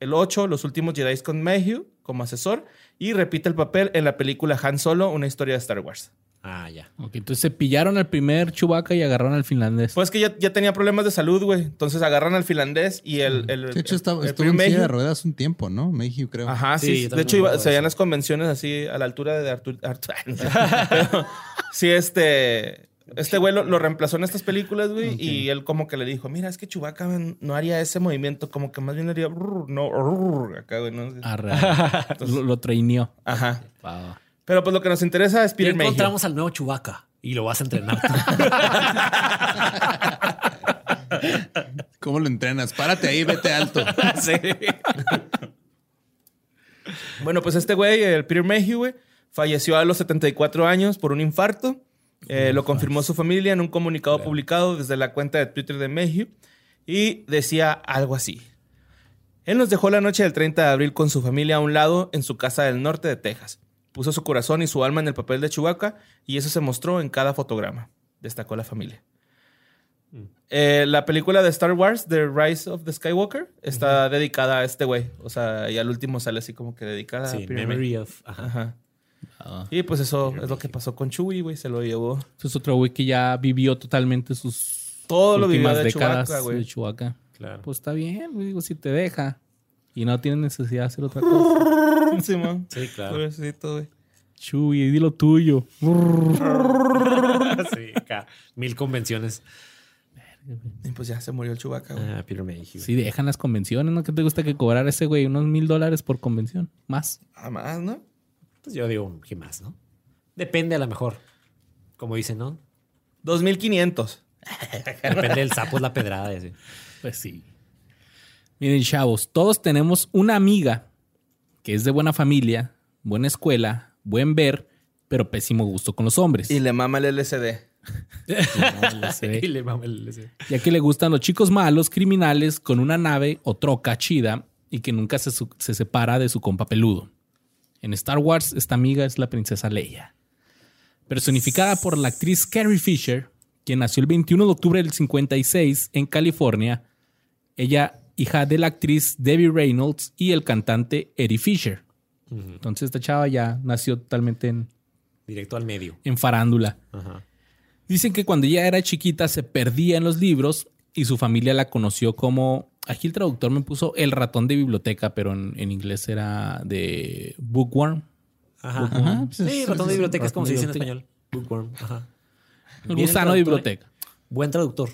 el 8, Los últimos Jedi con Mayhew como asesor, y repite el papel en la película Han Solo, una historia de Star Wars. Ah, ya. Ok, entonces se pillaron al primer Chewbacca y agarraron al finlandés. Pues que ya, ya tenía problemas de salud, güey. Entonces agarran al finlandés y el... el De hecho, el- estaba, el estuvo en silla de ruedas un tiempo, ¿no? Mayhew, creo. Ajá, Sí, de hecho, iba, se veían las convenciones así a la altura de Artur. Artur- Pero, sí, este. Este güey lo, lo reemplazó en estas películas, güey, y él como que le dijo, mira, es que Chewbacca no haría ese movimiento, como que más bien haría, brrr, no, brrr, acá, güey, ¿no? Arre. lo, lo traineó. Ajá. Wow. Pero pues lo que nos interesa es Peter Mayhew. encontramos al nuevo Chewbacca y lo vas a entrenar. ¿Cómo lo entrenas? Párate ahí, vete alto. Bueno, pues este güey, el Peter Mayhew, güey, Falleció a los 74 años por un infarto. Eh, lo confirmó su familia en un comunicado publicado desde la cuenta de Twitter de Mayhew y decía algo así. Él nos dejó la noche del 30 de abril con su familia a un lado en su casa del norte de Texas. Puso su corazón y su alma en el papel de Chewbacca y eso se mostró en cada fotograma, destacó la familia. Eh, la película de Star Wars, The Rise of the Skywalker, está dedicada a este güey. O sea, y al último sale así como que dedicada a Sí, Peter Memory of. Ajá. Ajá. Ah. Y pues eso es lo que pasó con Chewie, güey. Se lo llevó. Este es otro güey que ya vivió totalmente sus Todo lo vivió de décadas Chewbacca, güey. de Chewbacca. Claro. Pues está bien, güey, digo, si te deja y no tienes necesidad de hacer otra cosa. Sí, man. Sí, claro. Pobrecito, güey. Chuy, di lo tuyo. sí, acá. Mil convenciones. Y pues ya se murió el Chewbacca, güey. Ah, Peter Mayhew. Sí, dejan las convenciones, ¿no? ¿Qué te gusta que cobrar ese güey? Unos mil dólares por convención. Más. Ah, más, ¿no? Pues yo digo que más, ¿no? Depende a lo mejor. Como dicen, ¿no? 2500. Depende del sapo, es la pedrada. y así. Pues sí. Miren, chavos, todos tenemos una amiga que es de buena familia, buena escuela, buen ver, pero pésimo gusto con los hombres. Y le mama el LCD. Y le mama el- ese. ya que le gustan los chicos malos, criminales, con una nave o troca chida y que nunca se separa de su compa peludo. En Star Wars, esta amiga es la princesa Leia. Personificada por la actriz Carrie Fisher, quien nació el 21 de octubre del 56 en California, ella hija de la actriz Debbie Reynolds y el cantante Eddie Fisher. Entonces esta chava ya nació totalmente en, Directo al medio. en farándula. Ajá. Dicen que cuando ella era chiquita se perdía en los libros y su familia la conoció como. Aquí el traductor me puso el ratón de biblioteca, pero en, en inglés era de bookworm. Ajá. Ajá, pues Sí, ratón de biblioteca es como se dice en español. Bookworm. Ajá. El gusano de biblioteca. Buen traductor.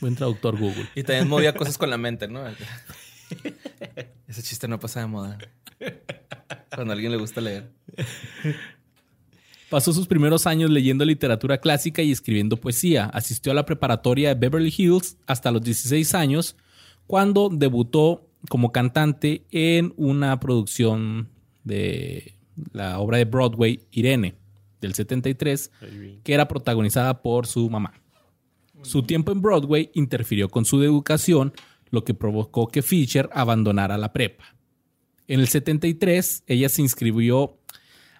Buen traductor Google. Y también movía cosas con la mente, ¿no? Ese chiste no pasa de moda. Cuando a alguien le gusta leer. Pasó sus primeros años leyendo literatura clásica y escribiendo poesía. Asistió a la preparatoria de Beverly Hills hasta los 16 años, cuando debutó como cantante en una producción de la obra de Broadway Irene del 73, que era protagonizada por su mamá. Su tiempo en Broadway interfirió con su educación, lo que provocó que Fisher abandonara la prepa. En el 73, ella se inscribió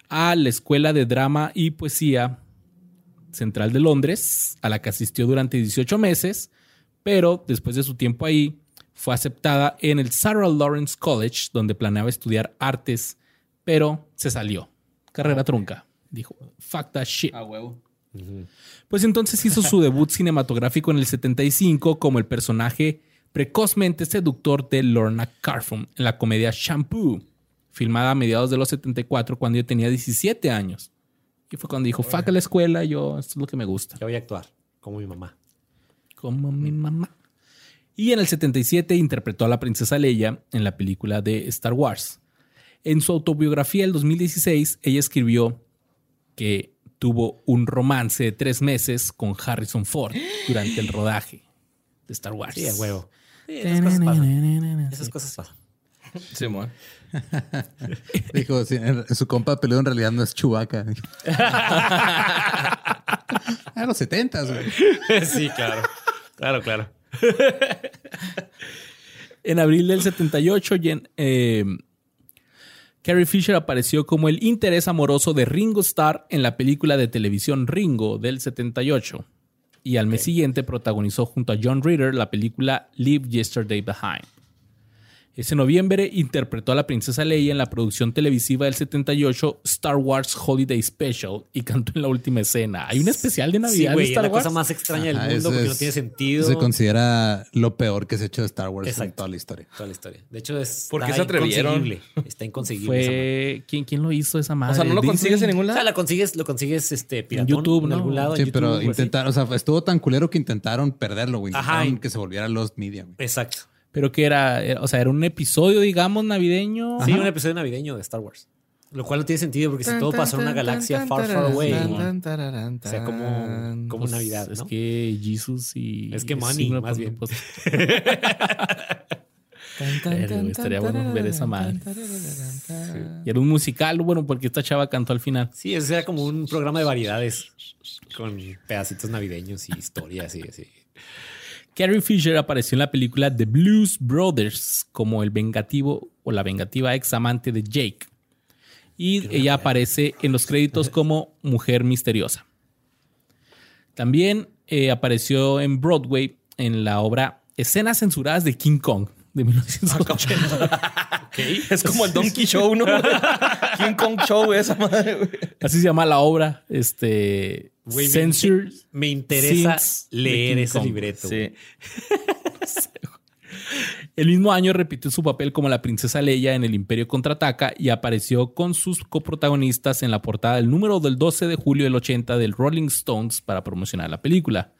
a la Escuela de Drama y Poesía Central de Londres, a la que asistió durante 18 meses, pero después de su tiempo ahí, fue aceptada en el Sarah Lawrence College, donde planeaba estudiar artes, pero se salió. Carrera trunca. Dijo, fuck that shit. A huevo. Pues entonces hizo su debut cinematográfico en el 75 como el personaje precozmente seductor de Lorna Carfon en la comedia Shampoo, filmada a mediados de los 74 cuando yo tenía 17 años. Y fue cuando dijo, fuck a la escuela, yo, esto es lo que me gusta. Yo voy a actuar como mi mamá. Como mi mamá. Y en el 77 interpretó a la princesa Leia en la película de Star Wars. En su autobiografía del 2016, ella escribió que tuvo un romance de tres meses con Harrison Ford durante el rodaje de Star Wars. Sí, a huevo. Sí, esas cosas pasan. Esas cosas pasan. Dijo, sí, en- su compa peludo en realidad no es Chubaca. A los setentas, güey. sí, claro. Claro, claro. En abril del 78, Jen- eh, Carrie Fisher apareció como el interés amoroso de Ringo Starr en la película de televisión Ringo del 78. Y al mes siguiente protagonizó junto a John Ritter la película Leave Yesterday Behind. Ese noviembre interpretó a la princesa Leia en la producción televisiva del 78 Star Wars Holiday Special y cantó en la última escena. Hay un especial de Sí, Navidad de güey, es Star la Wars. cosa más extraña del mundo porque no tiene sentido. Se considera lo peor que se ha hecho de Star Wars en toda la historia. Toda la historia. De hecho, es. ¿Por qué está se atrevieron? inconseguible. Está inconseguible. Fue ¿quién, quién lo hizo esa madre? O sea, no lo Disney? consigues en ningún O lado. sea, la consigues, lo consigues este, piratón, YouTube, en ¿no? algún lado. en Sí, YouTube, pero o intentaron, o sea, estuvo tan culero que intentaron perderlo, güey. Intentaron que se volviera Lost Media, güey. Exacto. Pero que era, era- o sea, era un episodio, digamos, navideño. Sí, un episodio navideño de Star Wars. Lo cual no tiene sentido porque si todo pasa en una galaxia far, far away, o sea, como, como Pues, Navidad, Es que Jesus y. Es que money, más bien. pues, Pero estaría bueno ver esa madre. Y era un musical, bueno, porque esta chava cantó al final. Sí, ese era como un programa de variedades con pedacitos navideños y historias y así. Carrie Fisher apareció en la película The Blues Brothers como el vengativo o la vengativa ex amante de Jake. Y ella aparece en los créditos como mujer misteriosa. También eh, apareció en Broadway en la obra Escenas censuradas de King Kong de 1980. Es como el Donkey Show, ¿no? King Kong Show, esa madre, güey. Así se llama la obra. Este. Güey, me- interesa leer ese Kong. libreto. Sí. El mismo año repitió su papel como la princesa Leia en El Imperio Contraataca y apareció con sus coprotagonistas en la portada del número del 12 de julio del 80 del Rolling Stones para promocionar la película.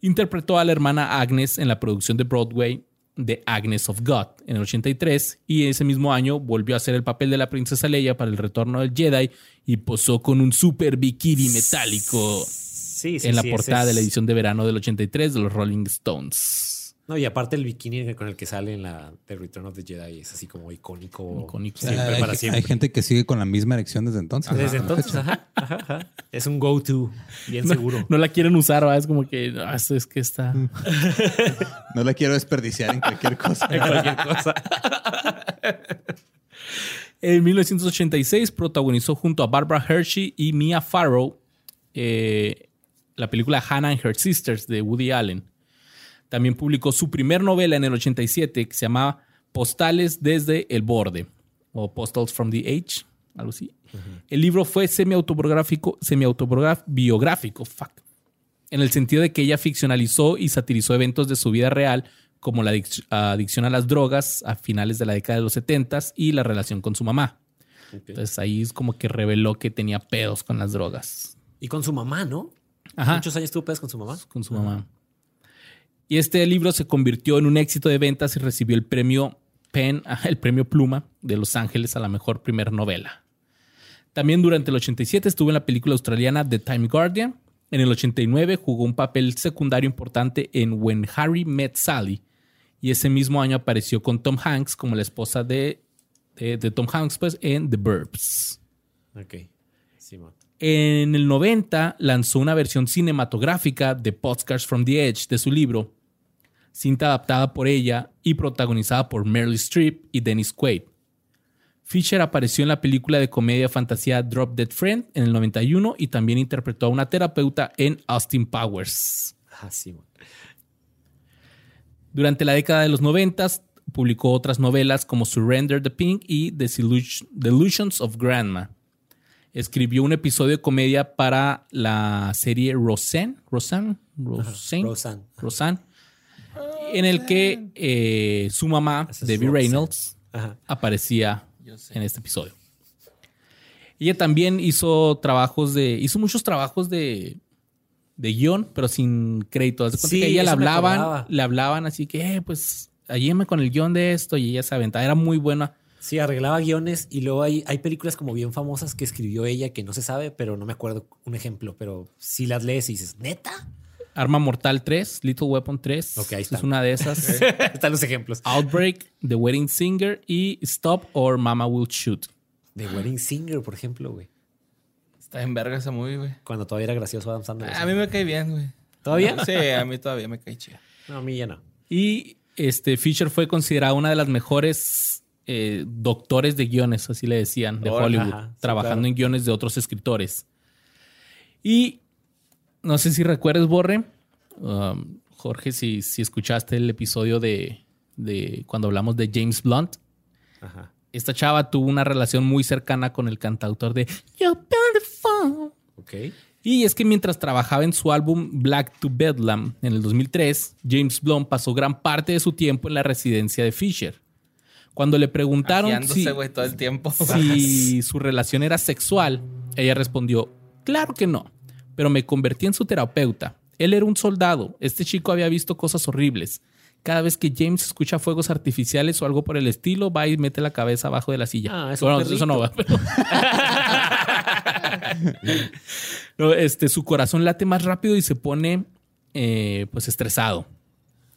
Interpretó a la hermana Agnes en la producción de Broadway de Agnes of God en el 83 y ese mismo año volvió a hacer el papel de la princesa Leia para el retorno del Jedi y posó con un super bikini metálico Sí, sí, en la sí, portada de la edición de verano del 83 de los Rolling Stones. No, y aparte el bikini con el que sale en la The Return of the Jedi es así como icónico. Icónico. Siempre hay, para hay siempre. gente que sigue con la misma erección desde entonces. Desde entonces, ajá, ajá, ajá. Es un go-to, bien seguro. No la quieren usar, ¿va? es como que "Ah, esto es que está. No la quiero desperdiciar en cualquier cosa. Cualquier cosa. En 1986 protagonizó junto a Barbara Hershey y Mia Farrow eh, la película Hannah and Her Sisters de Woody Allen. También publicó su primer novela en el 87 que se llamaba Postales desde el borde o Postals from the Edge, algo así. El libro fue semi-autobiográfico, semi-autobiográfico, fuck, en el sentido de que ella ficcionalizó y satirizó eventos de su vida real, como la adic- adicción a las drogas a finales de la década de los 70 y la relación con su mamá. Entonces ahí es como que reveló que tenía pedos con las drogas. Y con su mamá, ¿no? Ajá. Muchos años tuvo pedos con su mamá. Con su mamá. Y este libro se convirtió en un éxito de ventas y recibió el premio Penn, el premio Pluma de Los Ángeles a la mejor primer novela. También durante el 87 estuvo en la película australiana The Time Guardian. En el 89 jugó un papel secundario importante en When Harry Met Sally. Y ese mismo año apareció con Tom Hanks como la esposa de, de, Tom Hanks pues, en The Burbs. Ok. Sí, man. En el 90 lanzó una versión cinematográfica de Postcards from the Edge de su libro, cinta adaptada por ella y protagonizada por Meryl Streep y Dennis Quaid. Fisher apareció en la película de comedia fantasía Drop Dead Friend en el 91 y también interpretó a una terapeuta en Austin Powers. Ah, sí. Durante la década de los 90 publicó otras novelas como Surrender the Pink y Desillusion- Delusions of Grandma. Escribió un episodio de comedia para la serie Roseanne, Roseanne, Roseanne, Roseanne. Roseanne, en el que eh, su mamá, Debbie. Reynolds, Ajá. aparecía en este episodio. Ella también hizo trabajos de, hizo muchos trabajos de, de guion, pero sin crédito. Haz de cuenta Sí, que a ella le hablaban, le hablaban así que, eh, pues, ayúdame con el guion de esto y ella se aventaba. Era muy buena. Sí, arreglaba guiones y luego hay, hay películas como bien famosas que escribió ella que no se sabe, pero no me acuerdo un ejemplo, pero si las lees y dices, ¿neta? Arma Mortal 3, Little Weapon 3. Ok, ahí está. Es una de esas. Están los ejemplos. Outbreak, The Wedding Singer y Stop or Mama Will Shoot. The Wedding Singer, por ejemplo, güey. Está en verga esa movie, güey. Cuando todavía era gracioso Adam Sandler. A mí me cae bien, güey. ¿Todavía? Sí, a mí todavía me cae chido. No, a mí ya no. Y este Fisher fue considerada una de las mejores eh, doctores de guiones, así le decían, de. Hollywood, Ajá, sí, trabajando claro. en guiones de otros escritores. Y no sé si recuerdes, Borre, um, Jorge, si, si escuchaste el episodio de, de cuando hablamos de James Blunt. Ajá. Esta chava tuvo una relación muy cercana con el cantautor de You're Beautiful. Y es que mientras trabajaba en su álbum Black to Bedlam en el 2003, James Blunt pasó gran parte de su tiempo en la residencia de Fisher. Cuando le preguntaron si, Agiándose, güey, todo el tiempo. si su relación era sexual, ella respondió, claro que no, pero me convertí en su terapeuta. Él era un soldado, este chico había visto cosas horribles. Cada vez que James escucha fuegos artificiales o algo por el estilo, va y mete la cabeza abajo de la silla. Ah, es un bueno, eso no va. pero- No, este, su corazón late más rápido y se pone eh, pues estresado.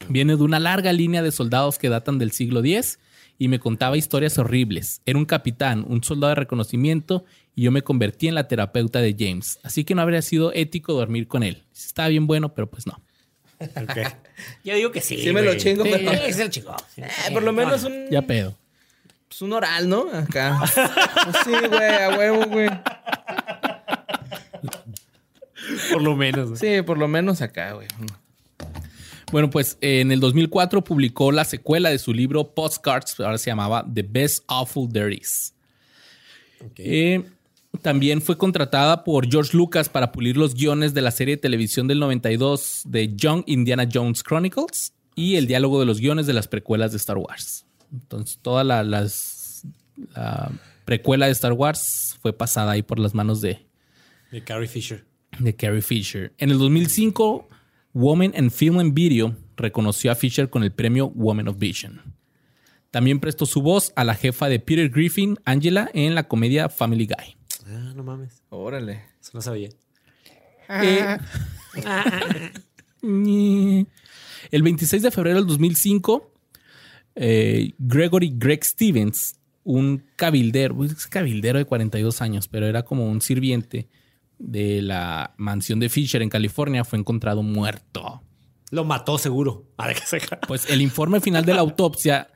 Viene de una larga línea de soldados que datan del siglo X y me contaba historias horribles. Era un capitán, un soldado de reconocimiento y yo me convertí en la terapeuta de James. Así que no habría sido ético dormir con él. Estaba bien bueno, pero pues no. Ok. Yo digo que sí. Sí me lo chingo, Sí, pero- sí, se lo chingó. Eh, por lo menos un, Ya pedo. pues, un oral, ¿no? Acá. Pues sí, güey, a huevo, güey. Por lo menos. güey. Sí, por lo menos acá, güey. Bueno, pues eh, en el 2004 publicó la secuela de su libro Postcards, ahora se llamaba The Best Awful There Is. Ok. Eh, también fue contratada por George Lucas para pulir los guiones de la serie de televisión del 92 de Young Indiana Jones Chronicles y el diálogo de los guiones de las precuelas de Star Wars. Entonces, toda la, las, la precuela de Star Wars fue pasada ahí por las manos de, De Carrie Fisher. de Carrie Fisher. En el 2005, Woman in Film and Video reconoció a Fisher con el premio Woman of Vision. También prestó su voz a la jefa de Peter Griffin, Angela, en la comedia Family Guy. Ah, no mames. Órale. Eso no sabía. Eh, el 26 de febrero del 2005, eh, Gregory Greg Stevens, un cabildero, es cabildero de 42 años, pero era como un sirviente de la mansión de Fisher en California, fue encontrado muerto. Lo mató seguro. A ver qué se Pues el informe final de la autopsia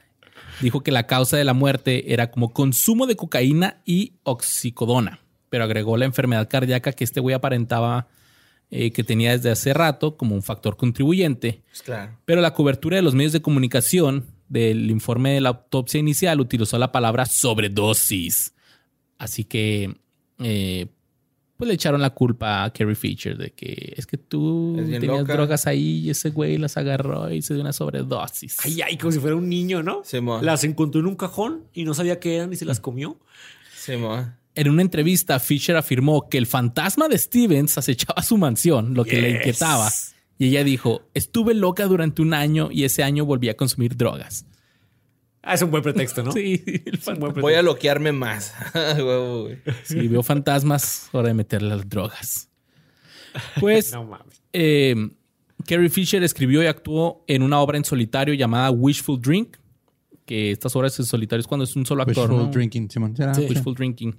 dijo que la causa de la muerte era como consumo de cocaína y oxicodona, pero agregó la enfermedad cardíaca que este güey aparentaba eh, que tenía desde hace rato como un factor contribuyente. Pues claro. Pero la cobertura de los medios de comunicación del informe de la autopsia inicial utilizó la palabra sobredosis. Así que, eh, pues le echaron la culpa a Carrie Fisher de que es que tú Es tenías loca. drogas ahí y ese güey las agarró y se dio una sobredosis. Ay, ay, como si fuera un niño, ¿no? Sí. Las encontró en un cajón y no sabía qué eran y se las comió. Sí, mo. En una entrevista, Fisher afirmó que el fantasma de Stevens acechaba su mansión, lo que le inquietaba. Y ella dijo, estuve loca durante un año y ese año volví a consumir drogas. Ah, es un buen pretexto, ¿no? Sí, el Voy a pretexto. loquearme más. Si veo fantasmas, hora de meterle las drogas. Pues No mames. eh, Carrie Fisher escribió y actuó en una obra en solitario llamada Wishful Drink, que estas obras en solitario es cuando es un solo actor. Wishful ¿no? drinking, Simón. Sí. Wishful Drinking.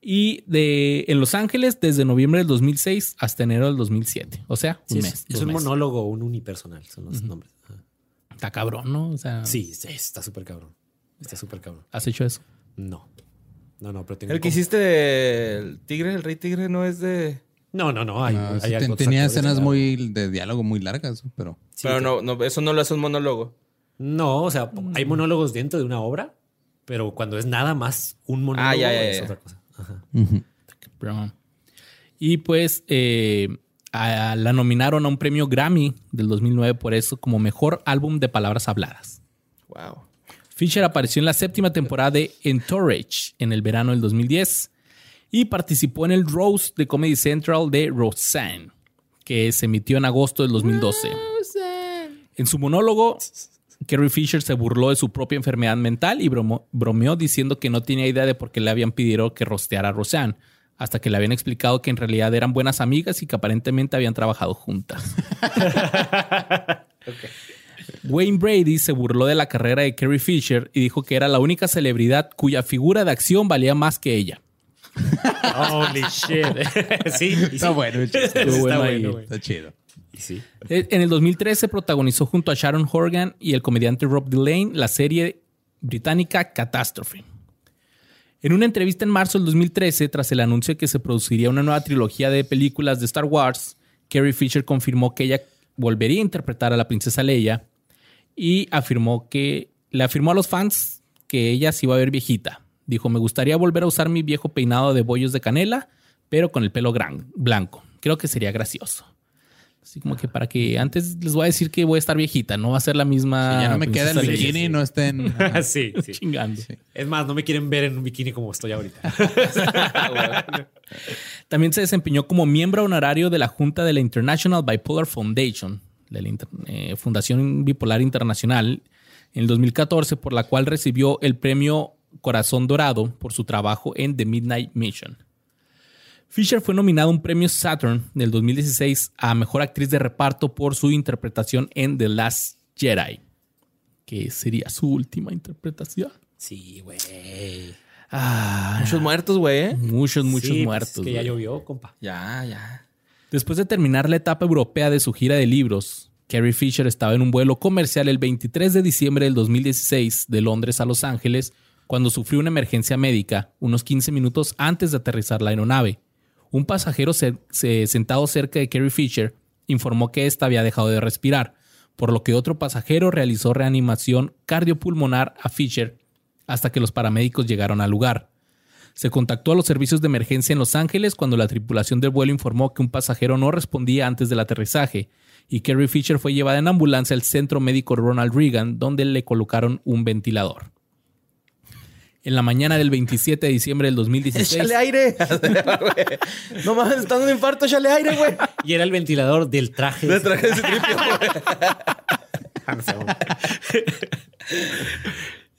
Y de, en Los Ángeles desde noviembre del 2006 hasta enero del 2007. O sea, un Sí, es- mes. es, un monólogo, un unipersonal, son los nombres. Está cabrón, ¿no? O sea, Sí, sí, está súper cabrón. Está súper cabrón. ¿has hecho eso? No. No, no, pero tengo El que como- hiciste del tigre, el rey tigre, no es de. No, no, no. Hay, No, hay sí, ten- otros tenía escenas muy de diálogo muy largas, pero Sí, pero no, no, eso no lo hace un monólogo. No, o sea, hay monólogos dentro de una obra, pero cuando es nada más un monólogo Ah, ya, ya, es otra cosa. Ajá. Cabrón. Y pues eh, a- la nominaron a un premio Grammy del 2009 por eso como mejor álbum de palabras habladas. Wow. Fisher apareció en la séptima temporada de Entourage en el verano del 2010 y participó en el Rose de Comedy Central de Roseanne, que se emitió en agosto del 2012. En su monólogo, Carrie Fisher se burló de su propia enfermedad mental y bromeó diciendo que no tenía idea de por qué le habían pedido que rosteara a Roseanne, hasta que le habían explicado que en realidad eran buenas amigas y que aparentemente habían trabajado juntas. Wayne Brady se burló de la carrera de Carrie Fisher y dijo que era la única celebridad cuya figura de acción valía más que ella. Holy shit. sí, sí. está bueno. Está bueno. Está chido. Sí. Eh, En el 2013 protagonizó junto a Sharon Horgan y el comediante Rob Delane la serie británica Catastrophe. En una entrevista en marzo del 2013, tras el anuncio de que se produciría una nueva trilogía de películas de Star Wars, Carrie Fisher confirmó que ella volvería a interpretar a la princesa Leia y afirmó que le afirmó a los fans que ella se iba a ver viejita. Dijo, me gustaría volver a usar mi viejo peinado de bollos de canela, pero con el pelo gran- blanco. Creo que sería gracioso. Así como que para que antes les voy a decir que voy a estar viejita, no va a ser la misma. Si ya no me queda el princesa Leia. bikini, no estén. sí, sí. Chingando. Es más, no me quieren ver en un bikini como estoy ahorita. También se desempeñó como miembro honorario de la Junta de la International Bipolar Foundation, de la Inter- eh, Fundación Bipolar Internacional, en el 2014, por la cual recibió el premio Corazón Dorado por su trabajo en The Midnight Mission. Fisher fue nominada a un premio Saturn del 2016 a Mejor Actriz de Reparto por su interpretación en The Last Jedi, que sería su última interpretación. Sí, güey. Ah, Muchos muertos, güey, ¿eh? muchos, muchos Sí, pues, muertos. es que ya llovió, compa. Ya, ya. Después de terminar la etapa europea de su gira de libros, Carrie Fisher estaba en un vuelo comercial el 23 de diciembre del 2016 de Londres a Los Ángeles cuando sufrió una emergencia médica unos 15 minutos antes de aterrizar la aeronave. Un pasajero sentado cerca de Carrie Fisher informó que ésta había dejado de respirar, por lo que otro pasajero realizó reanimación cardiopulmonar a Fisher hasta que los paramédicos llegaron al lugar. Se contactó a los servicios de emergencia en Los Ángeles cuando la tripulación del vuelo informó que un pasajero no respondía antes del aterrizaje y Carrie Fisher fue llevada en ambulancia al centro médico Ronald Reagan donde le colocaron un ventilador. En la mañana del 27 de diciembre del 2016, ¡Échale aire! no mames, está dando un infarto, échale aire, güey. Y era el ventilador del traje. Le traje tripio, güey.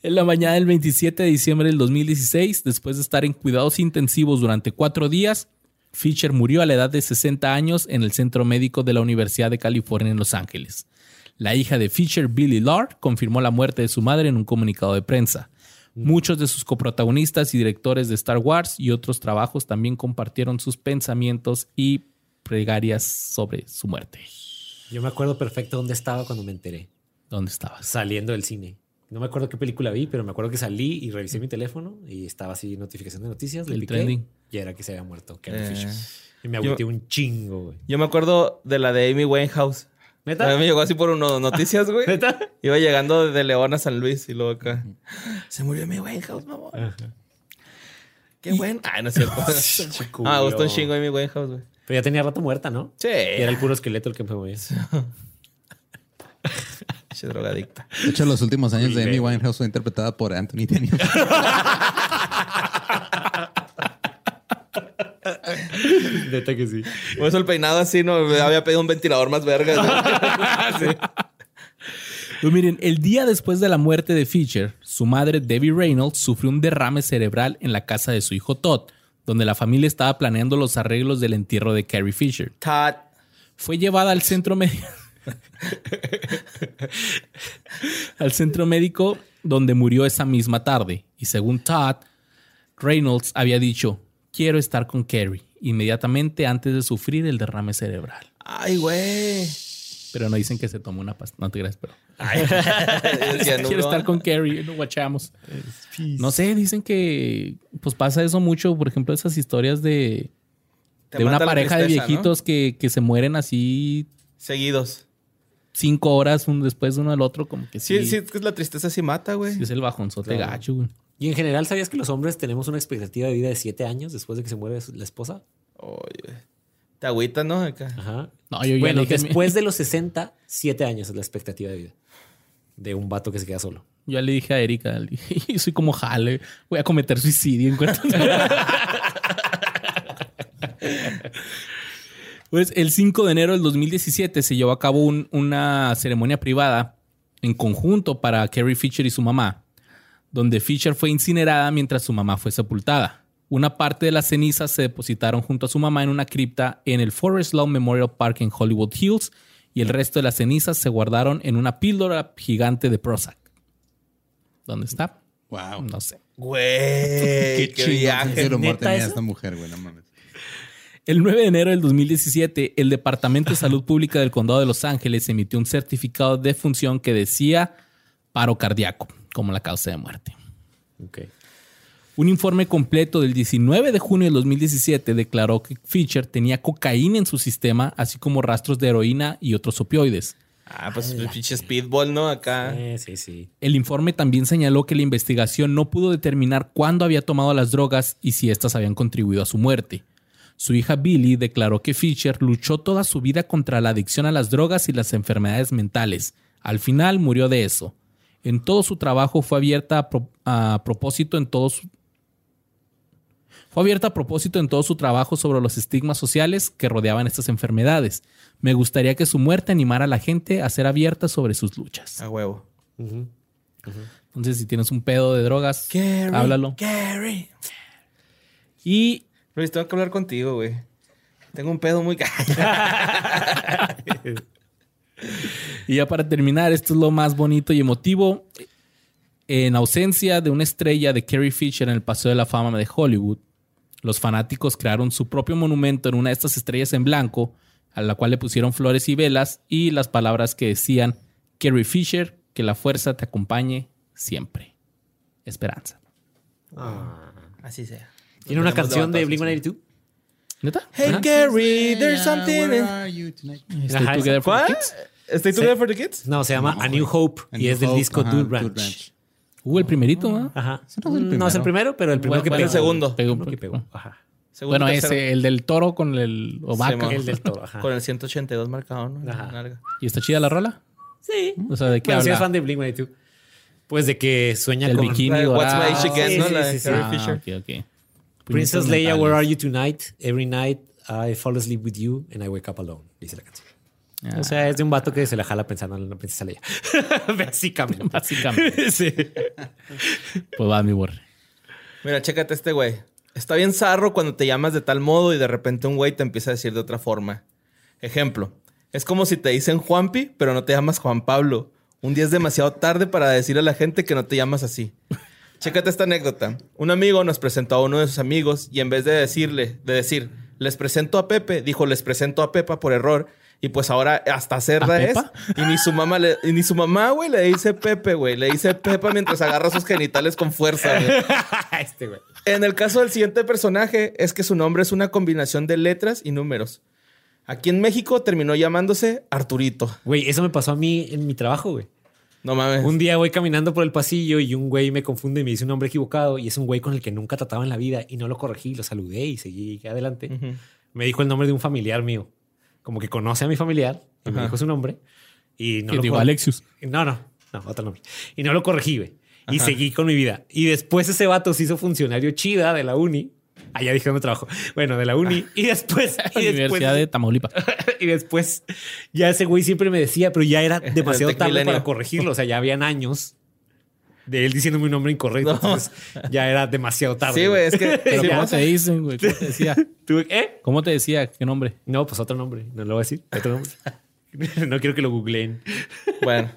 En la mañana del 27 de diciembre del 2016, después de estar en cuidados intensivos durante cuatro días, Fisher murió a la edad de 60 años en el Centro Médico de la Universidad de California en Los Ángeles. La hija de Fisher, Billy Lard, confirmó la muerte de su madre en un comunicado de prensa. Muchos de sus coprotagonistas y directores de Star Wars y otros trabajos también compartieron sus pensamientos y plegarias sobre su muerte. Yo me acuerdo perfecto dónde estaba cuando me enteré. ¿Dónde estabas? Saliendo del cine. No me acuerdo qué película vi, pero me acuerdo que salí y revisé mi teléfono y estaba así notificación de noticias. Le El piqué trending. y era que se había muerto Carrie Eh, Fisher. Y me agüité un chingo, güey. Yo me acuerdo de la de Amy Winehouse. A mí me llegó así por uno noticias, güey. ¿Neta? Iba llegando de León a San Luis y luego acá. Se murió Amy Winehouse, mamón. Qué buen. Ay, no es cierto. ah, gustó un chingo Amy Winehouse, güey. Pero ya tenía rato muerta, ¿no? Sí. Y era el puro esqueleto el que me movía. Che, drogadicta. De hecho, los últimos años de Amy. Winehouse fue interpretada por Anthony Daniels. Neta que sí. Por eso el peinado así, ¿no? Me había pedido un ventilador más verga. güey. Pues miren, el día después de la muerte de Fisher, su madre Debbie Reynolds sufrió un derrame cerebral en la casa de su hijo Todd, donde la familia estaba planeando los arreglos del entierro de Carrie Fisher. Todd. Fue llevada al centro médico. al centro médico donde murió esa misma tarde. Y según Todd, Reynolds había dicho, quiero estar con Carrie, inmediatamente antes de sufrir el derrame cerebral. Ay, güey. Pero no dicen que se tomó una pasta. No te creas, pero... Decía, no, Quiero no. estar con Carrie, no guachamos. No sé, dicen que pues pasa eso mucho, por ejemplo, esas historias de, Te de una pareja de viejitos que, que se mueren así Seguidos. cinco horas un después de uno del otro, como que sí, Sí, sí, es que la tristeza sí mata, güey. sí es el bajonzote Claro. gacho, güey. Y en general, ¿sabías que los hombres tenemos una expectativa de vida de siete años después de que se muere la esposa? Oye. Te agüitas, ¿no? Acá. Ajá. No, yo ya bueno, después de los 60, siete años es la expectativa de vida de un vato que se queda solo. Ya le dije a Erika, le dije, "Yo soy como jale, voy a cometer suicidio en cuanto Pues el 5 de enero del 2017 se llevó a cabo un- una ceremonia privada en conjunto para Carrie Fisher y su mamá, donde Fisher fue incinerada mientras su mamá fue sepultada. Una parte de las cenizas se depositaron junto a su mamá en una cripta en el Forest Lawn Memorial Park en Hollywood Hills y el resto de las cenizas se guardaron en una píldora gigante de Prozac. ¿Dónde está? Wow. No sé. Güey. Qué, Qué, viaje. sentido del humor ¿Neta tenía esta mujer, güey. No mames. El 9 de enero del 2017, el Departamento de Salud Pública del Condado de Los Ángeles emitió un certificado de función que decía paro cardíaco como la causa de muerte. Un informe completo del 19 de junio del 2017 declaró que Fisher tenía cocaína en su sistema, así como rastros de heroína y otros opioides. Ah, pues el pinche speedball, ¿no? Acá. Sí, sí. El informe también señaló que la investigación no pudo determinar cuándo había tomado las drogas y si éstas habían contribuido a su muerte. Su hija Billy declaró que Fisher luchó toda su vida contra la adicción a las drogas y las enfermedades mentales. Al final murió de eso. En todo su trabajo fue abierta a, pro- a propósito en todo su- fue abierta a propósito en todo su trabajo sobre los estigmas sociales que rodeaban estas enfermedades. Me gustaría que su muerte animara a la gente a ser abierta sobre sus luchas. A huevo. Entonces, si tienes un pedo de drogas, háblalo. Gary. Y Luis, tengo que hablar contigo, güey. Tengo un pedo muy... Y ya para terminar, esto es lo más bonito y emotivo. En ausencia de una estrella de Carrie Fisher en el Paseo de la Fama de Hollywood, los fanáticos crearon su propio monumento en una de estas estrellas en blanco, a la cual le pusieron flores y velas y las palabras que decían Carrie Fisher, que la fuerza te acompañe siempre. Esperanza. Así sea. Tiene una canción de debatados, Blink-182. ¿Neta? Hey Ajá. Gary, there's something in... Stay Ajá, together for ¿Cuál? kids. ¿Stay together for the kids? No, se llama No, A New. Hope A y New es del Hope, disco Dude Dude Ranch. Uh, el primerito, ¿no? Ajá. no el no es el primero. pero el primero que Bueno, pegó. el segundo. Pegó- Uno que pegó. Ajá. Segundo, Bueno, tercero. ese, el del toro con el o vaca. El del toro. Ajá. Con el 182 marcado, ¿no? Ajá. ¿Y está chida la rola? Sí. O sea, ¿de qué Bueno, si habla? eres fan de Blink-182. Pues de que sueña Del con... bikini La de What's. My Age Again, Sí, ¿no? sí, La sí, de sí. Carrie Ah, Fisher. ok, ok. Princess Leia, where are you tonight? Every night I fall asleep with you and I wake up alone. Dice la canción. Ah. O sea, es de un vato que se la jala pensando en la princesa Leia. Básicamente. Básicamente. sí. Pues va, mi borre. Mira, chécate este güey. Está bien zarro cuando te llamas de tal modo y de repente un güey te empieza a decir de otra forma. Ejemplo. Es como si te dicen Juanpi, pero no te llamas Juan Pablo. Un día es demasiado tarde para decir a la gente que no te llamas así. Chécate esta anécdota. Un amigo nos presentó a uno de sus amigos y en vez de decirle, de decir, les presento a Pepe, dijo, les presento a Pepa por error. Y pues ahora hasta cerda ¿A es. Pepa? Y ni su mamá, le- y ni su mamá, güey, le dice Pepe, güey. Le dice Pepa mientras agarra sus genitales con fuerza, güey. este güey. En el caso del siguiente personaje, es que su nombre es una combinación de letras y números. Aquí en México terminó llamándose Arturito. Güey, eso me pasó a mí en mi trabajo, güey. No mames. Un día voy caminando por el pasillo y un güey me confunde y me dice un nombre equivocado y es un güey con el que nunca trataba en la vida y no lo corregí, lo saludé y seguí adelante. Me dijo el nombre de un familiar mío. Como que conoce a mi familiar y me dijo su nombre y no lo digo Alexius. No, no, no, otro nombre. Y no lo corregí, güey. Y Ajá. seguí con mi vida. Y después ese vato se hizo funcionario chida de la uni. Allá dije dónde trabajo. Bueno, de la uni. Y después, y después, Universidad de Tamaulipas. y después, ya ese güey siempre me decía, pero ya era demasiado tarde Milenio. para corregirlo. O sea, ya habían años de él diciéndome un nombre incorrecto. No. Entonces, ya era demasiado tarde. Sí, güey, es que. Pero ¿cómo te dicen, güey? ¿Cómo te decía? ¿Eh? ¿Cómo te decía? ¿Qué nombre? No, pues otro nombre. No lo voy a decir. Otro nombre. no quiero que lo googleen. Bueno.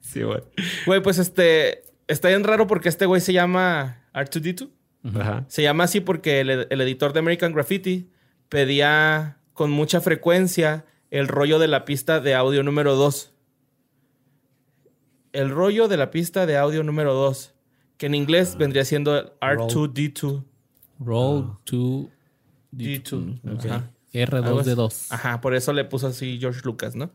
Sí, güey. Güey, pues este. Está bien raro porque este güey se llama R2D2. Ajá. Se llama así porque el, el editor de American Graffiti pedía con mucha frecuencia el rollo de la pista de audio número 2. El rollo de la pista de audio número 2. Que en inglés vendría siendo R2D2. Roll to D2. Ok. Ajá. Algo así. R2D2. Ajá, por eso le puso así George Lucas, ¿no?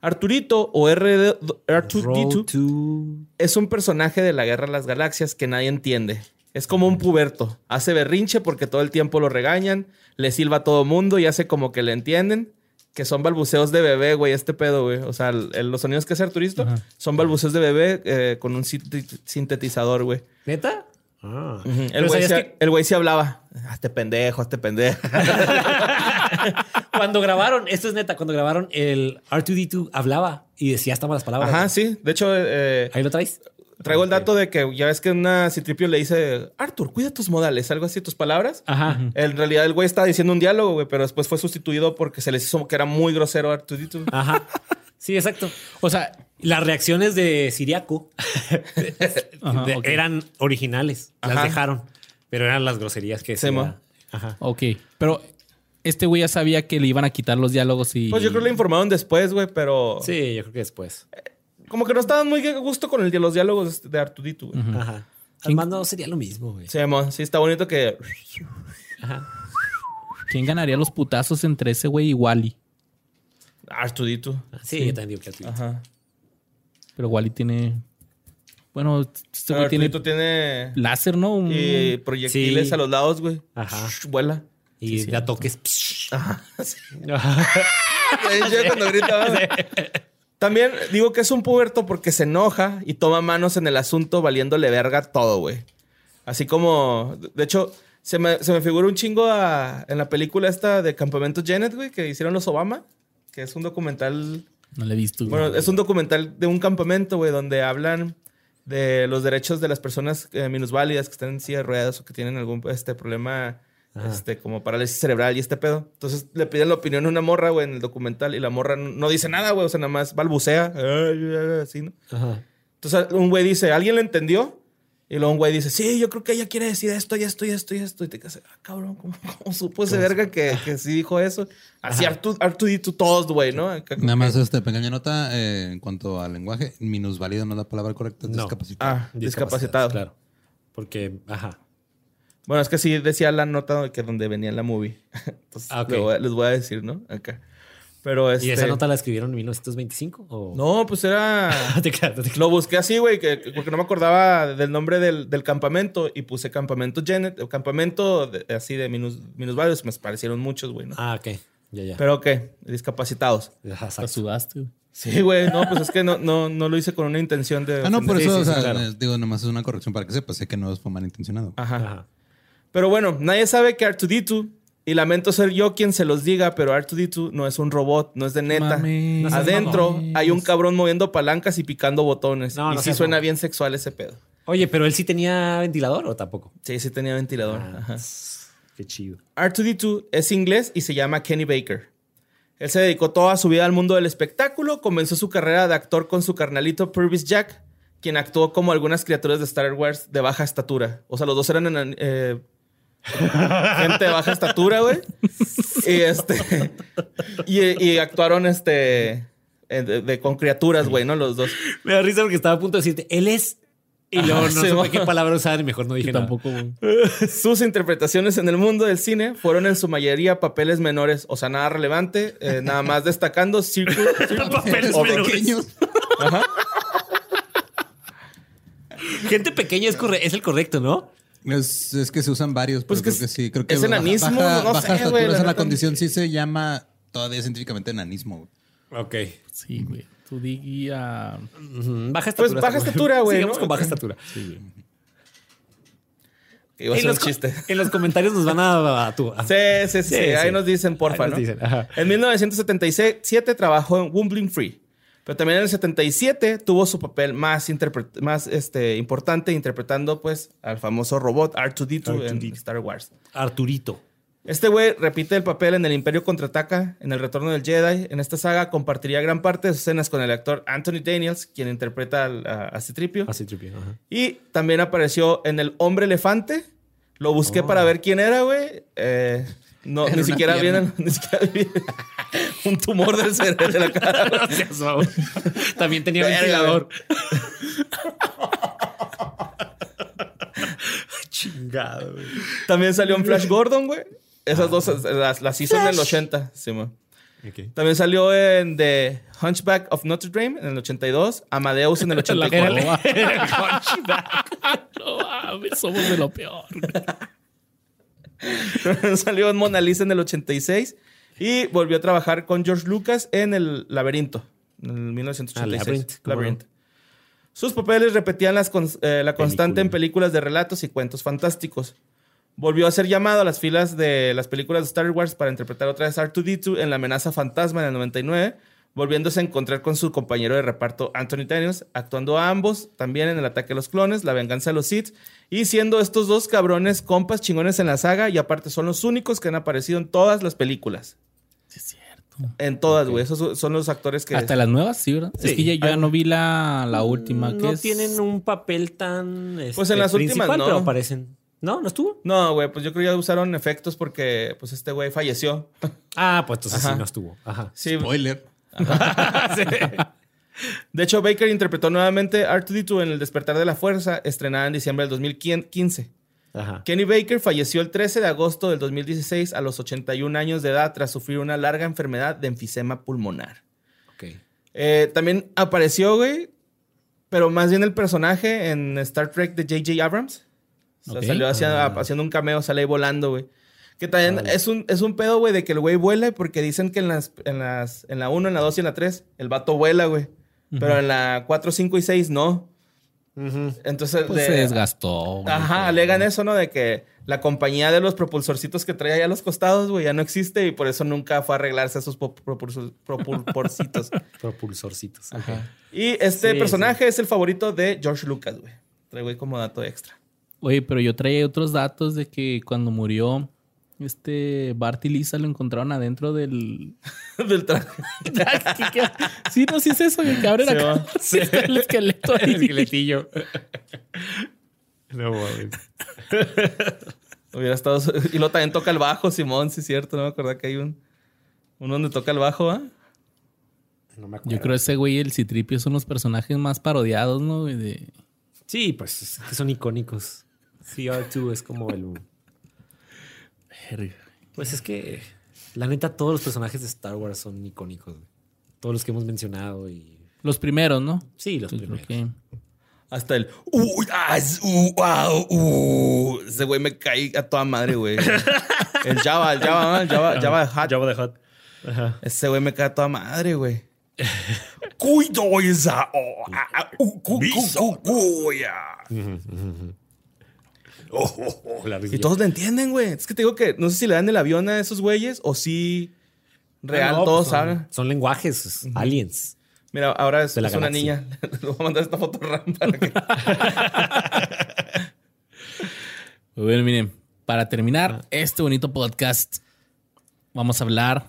Arturito o RD R2D2 Roll to... es un personaje de la Guerra de las Galaxias que nadie entiende. Es como un puberto. Hace berrinche porque todo el tiempo lo regañan, le silba a todo mundo y hace como que le entienden. Que son balbuceos de bebé, güey, este pedo, güey. O sea, el- el- los sonidos que hace Arturito Ajá. son balbuceos de bebé eh, con un sintetizador, güey. ¿Neta? Ah. El güey ¿sabías sí, que el güey sí hablaba. Hazte pendejo, hazte pendejo. cuando grabaron, esto es neta, cuando grabaron el R2D2 hablaba y decía hasta malas palabras. Ajá, sí. De hecho, eh, Ahí lo traes. Traigo el dato de que ya ves que una Citripio le dice, Artur, cuida tus modales, algo así, tus palabras. Ajá. En realidad el güey estaba diciendo un diálogo, güey, pero después fue sustituido porque se les hizo que era muy grosero a Arturito. Ajá. Sí, exacto. O sea, Las reacciones de Siriaco Ajá, de- ok. eran originales. Las Ajá. dejaron. Pero eran las groserías que Sí, mo. Ajá. ok. Pero este güey ya sabía que le iban a quitar los diálogos y. Pues yo creo que le informaron después, güey, pero Sí, yo creo que después. Como que no estaban muy a gusto con el, los diálogos de Arturito, güey. Ajá. Al mando sería lo mismo, güey. Sí, sí, está bonito que... Ajá. ¿Quién ganaría los putazos entre ese güey y Wally? Arturito. Sí, yo también digo que Arturito. Ajá. Pero Wally tiene. Bueno, este güey tiene láser, ¿no? Un- Y proyectiles Sí. a los lados, güey. Ajá. Vuela. Y da toques. Ajá. Sí. Ajá. Yo cuando grita, ¿verdad? También digo que es un puberto porque se enoja y toma manos en el asunto valiéndole verga todo, güey. Así como, de hecho, se me, se me figura un chingo a- en la película esta de Campamento Janet, güey, que hicieron los Obama, que es un documental, No le he visto. güey. bueno, es un documental de un campamento, güey, donde hablan de los derechos de las personas eh, minusválidas que están en silla de ruedas o que tienen algún este, problema Este, como parálisis cerebral y este pedo. Entonces le piden la opinión a una morra, güey, en el documental y la morra no- dice nada, güey. O sea, nada más balbucea. Así, ¿no? Ajá. Entonces un güey dice, ¿alguien le entendió? Y luego un güey dice, sí, yo creo que ella quiere decir esto y esto y esto y esto. Y te quedas, ah, cabrón, ¿cómo, cómo supo ese verga que, que sí dijo eso? Así Artu- Artudito todos, güey, ¿no? Nada más este pequeña nota eh, en cuanto al lenguaje. Minusválido no es la palabra correcta, es No. discapacitado. Ah, discapacitado. Claro. Porque, ajá. Bueno, es que sí decía la nota que donde venía la movie. Entonces, Ah, ok. le voy a- les voy a decir, ¿no? Acá. Pero este... ¿Y esa nota la escribieron en 1925? ¿O... No, pues era... Lo busqué así, güey, que, que- porque no me acordaba del nombre del, del campamento y puse campamento Janet, o campamento de- así de minus, minusválidos, me parecieron muchos, güey, ¿no? Ah, ok. Ya, ya. Pero qué, discapacitados. Ajá, Hasta sudaste. güey. Sí, güey, no, pues es que no, no, no lo hice con una intención de. Ah, no, por eso, sí, o sea, claro. eh, digo, nomás es una corrección para que sepas, sé que no fue malintencionado. Ajá. Ajá. Pero bueno, nadie sabe que R2D2, y lamento ser yo quien se los diga, pero R2D2 no es un robot, no es de neta. Adentro hay un cabrón moviendo palancas y picando botones. No, y no sí suena bien sexual ese pedo. Oye, pero él sí tenía ventilador o tampoco. Sí, sí tenía ventilador. Ah, Ajá. Qué chido. R2D2 es inglés y se llama Kenny Baker. Él se dedicó toda su vida al mundo del espectáculo, comenzó su carrera de actor con su carnalito Purvis Jack, quien actuó como algunas criaturas de Star Wars de baja estatura. O sea, los dos eran eh, gente de baja estatura, güey. Y este y, y actuaron este eh, de- de- con criaturas, güey, ¿no? Los dos. Me da risa porque estaba a punto de decirte, él es. Y luego Ajá, no sí, va. qué palabra usar y mejor no dije tampoco, güey. Sus interpretaciones en el mundo del cine fueron en su mayoría papeles menores, o sea, nada relevante, eh, nada más destacando Circle, Papeles o menores. Pequeños. Gente pequeña es, corre- es el correcto, ¿no? Es, es que se usan varios, Pues pero que creo es- que sí. Creo que es baja- enanismo, baja, no baja sé, güey, la esa la condición sí se llama todavía científicamente enanismo. güey. Ok. Sí, güey. Tú diga. Ujú, Baja Pues estatura. baja estatura, güey, Sigamos ¿no? con baja estatura. Iba a En ser los, un chiste. en los comentarios nos van a... a tu- a- Sí, sí, sí, Sí, ahí sí. nos dicen, porfa, ¿no? dicen. En 1977 trabajó en Wumbling Free, pero también en el 77 tuvo su papel más, más este, importante interpretando pues al famoso robot R2-D2 en R2D2. Star Wars. Arturito. Este güey repite el papel en El Imperio Contraataca, en El Retorno del Jedi. En esta saga compartiría gran parte de sus escenas con el actor Anthony Daniels, quien interpreta al- a, a Citripio. Así tripio. Ajá. Y también apareció en El Hombre Elefante. Lo busqué Oh. para ver quién era, güey. Eh, no, ni siquiera viene ni siquiera vi un tumor del cerebro de la cara. También tenía Verga, ventilador. Chingado, güey. También salió en Flash Gordon, güey. Esas dos las, las hizo en el 80. Sí, man. Ok. También salió en The Hunchback of Notre Dame en el 82. Amadeus en el La 84. joroba. El hunchback. No mames, somos de lo peor. salió en Mona Lisa en el 86. Y volvió a trabajar con George Lucas en El Laberinto, en el 1986. Ah. Sus papeles repetían las eh, la constante en Película. películas de relatos y cuentos fantásticos. Volvió a ser llamado a las filas de las películas de Star Wars para interpretar otra vez R2D2 en La amenaza fantasma en el 99, volviéndose a encontrar con su compañero de reparto Anthony Daniels, actuando a ambos también en El ataque a los clones, La venganza de los Sith, y siendo estos dos cabrones compas chingones en la saga y aparte son los únicos que han aparecido en todas las películas. En todas, güey. Esos son los actores que... Hasta las nuevas, sí, ¿verdad? Sí. Es que ya, yo ya no vi la, la última. que No es... tienen un papel tan. Pues este, en las últimas, no. Pero aparecen. ¿No? ¿No estuvo? No, güey, pues yo creo que ya usaron efectos porque pues este güey falleció. Ah, pues entonces Ajá. sí no estuvo. Ajá. sí. Spoiler. De hecho, Baker interpretó nuevamente R2D2 en El despertar de la fuerza, estrenada en diciembre del 2015. Ajá. Kenny Baker falleció el 13 de agosto del 2016 a los 81 años de edad tras sufrir una larga enfermedad de enfisema pulmonar. Ok. Eh, también apareció, güey, pero más bien el personaje en Star Trek de J.J. Abrams. O sea, salió hacia- Ah. haciendo un cameo, sale ahí volando, güey. Que también es un, es un pedo, güey, de que el güey vuela porque dicen que en las, en las, en la 1, en la 2 y en la 3, el vato vuela, güey. Pero en la 4, 5 y 6 no. Entonces, Pues de- se desgastó. güey. Ajá, alegan eso, ¿no? De que la compañía de los propulsorcitos que traía allá a los costados, güey, ya no existe y por eso nunca fue a arreglarse esos po- propulsor- propulsorcitos. Propulsorcitos. ok. y este Sí, personaje es el favorito de George Lucas, güey. Traigo ahí como dato extra. Oye, pero yo traía otros datos de que cuando murió este Bart y Lisa lo encontraron adentro del. Del traje. sí, no, sí es eso, que abre la cara. Sí, está el esqueleto ahí. El esqueletillo. no mames. Hubiera estado. Y luego también toca el bajo, Simón, sí es cierto. No me acuerdo que hay un. Uno donde toca el bajo, ¿ah? No me acuerdo. Yo creo que ese güey y el Citripio son los personajes más parodiados, ¿no? güey? De... Sí, pues es que son icónicos. CR2 es como el. Pues es que, la neta, todos los personajes de Star Wars son icónicos. güey. Todos los que hemos mencionado y. Los primeros, ¿no? Sí, los primeros. que- Hasta el. Uh, ah, uh, wow, uh. Ese güey me caí a toda madre, güey. El Java, el Java, ¿no? el Java, Java Hat. Jabba the Hutt. Ajá. Ese güey me cae a toda madre, güey. Cuido esa. Oh. Oh, oh, la Y todos le entienden, güey. Es que te digo que no sé si le dan el avión a esos güeyes o si real no, todos pues son, saben. son lenguajes, aliens. Mira, ahora es, una niña. Le voy a mandar esta foto RAM para que. Bueno, miren, para terminar este bonito podcast, vamos a hablar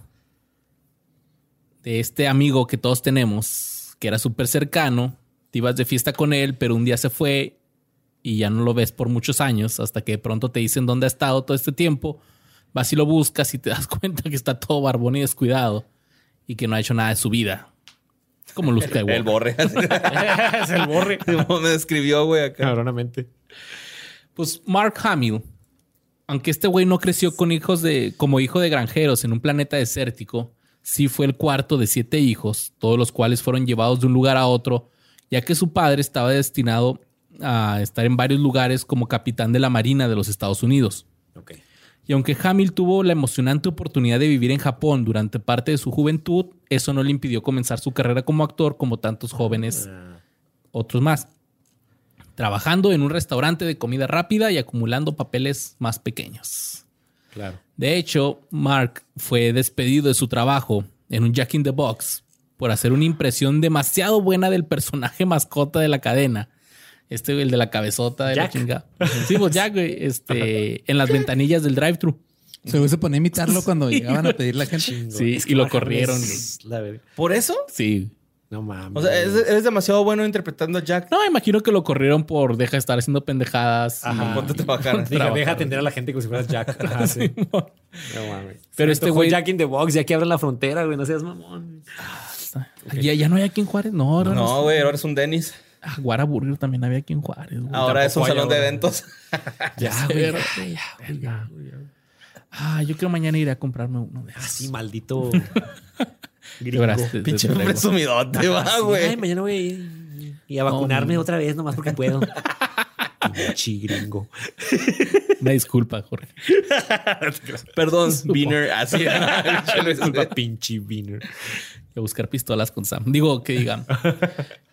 de este amigo que todos tenemos, que era súper cercano. Te ibas de fiesta con él, pero un día se fue y ya no lo ves por muchos años, hasta que de pronto te dicen dónde ha estado todo este tiempo. Vas y lo buscas y te das cuenta que está todo barbón y descuidado y que no ha hecho nada de su vida. Es como Luke Skywalker. El borre. es el borre. me describió, güey, acá. Cabronamente. Pues Mark Hamill, aunque este güey no creció con hijos de, como hijo de granjeros en un planeta desértico, sí fue el cuarto de siete hijos, todos los cuales fueron llevados de un lugar a otro, ya que su padre estaba destinado a estar en varios lugares como capitán de la Marina de los Estados Unidos. Y aunque Hamill tuvo la emocionante oportunidad de vivir en Japón durante parte de su juventud, eso no le impidió comenzar su carrera como actor como tantos jóvenes otros más, trabajando en un restaurante de comida rápida y acumulando papeles más pequeños. Claro. De hecho, Mark fue despedido de su trabajo en un Jack in the Box por hacer una impresión demasiado buena del personaje mascota de la cadena. Este, el de la cabezota de la Jack. chinga. Sí, pues Jack, güey, este, en las ventanillas del drive-thru. Se se ponía a imitarlo cuando llegaban a pedir la gente. Sí, Es que y lo corrieron. Güey. ¿Por eso? Sí. No mames. O sea, eres, eres demasiado bueno interpretando a Jack. No, imagino que lo corrieron por deja de estar haciendo pendejadas. Ajá. y- Ponte a trabajar. Deja, deja atender a la gente como si fueras Jack. Ajá, sí. No mames. Pero Se este güey- Jack in the Box, ya que abren la frontera, güey. No seas mamón. Ya, ya no hay aquí en Juárez. No, ahora no. No, güey, ahora es un Dennis. Ah, Guara Burger también había aquí en Juárez. güey. Ahora es un salón de eventos. Ya, güey. ya, güey, ya, güey, ya. Ah, yo creo mañana iré a comprarme uno de esos. Así, maldito. Te- te Pinche traigo. presumidote, va, Ay, güey. mañana voy a ir y a vacunarme otra vez, nomás porque puedo. Pinche gringo. Una disculpa, Jorge. Perdón, Beaner. Así. Disculpa, pinche. Y a buscar pistolas con Sam. Digo, que digan.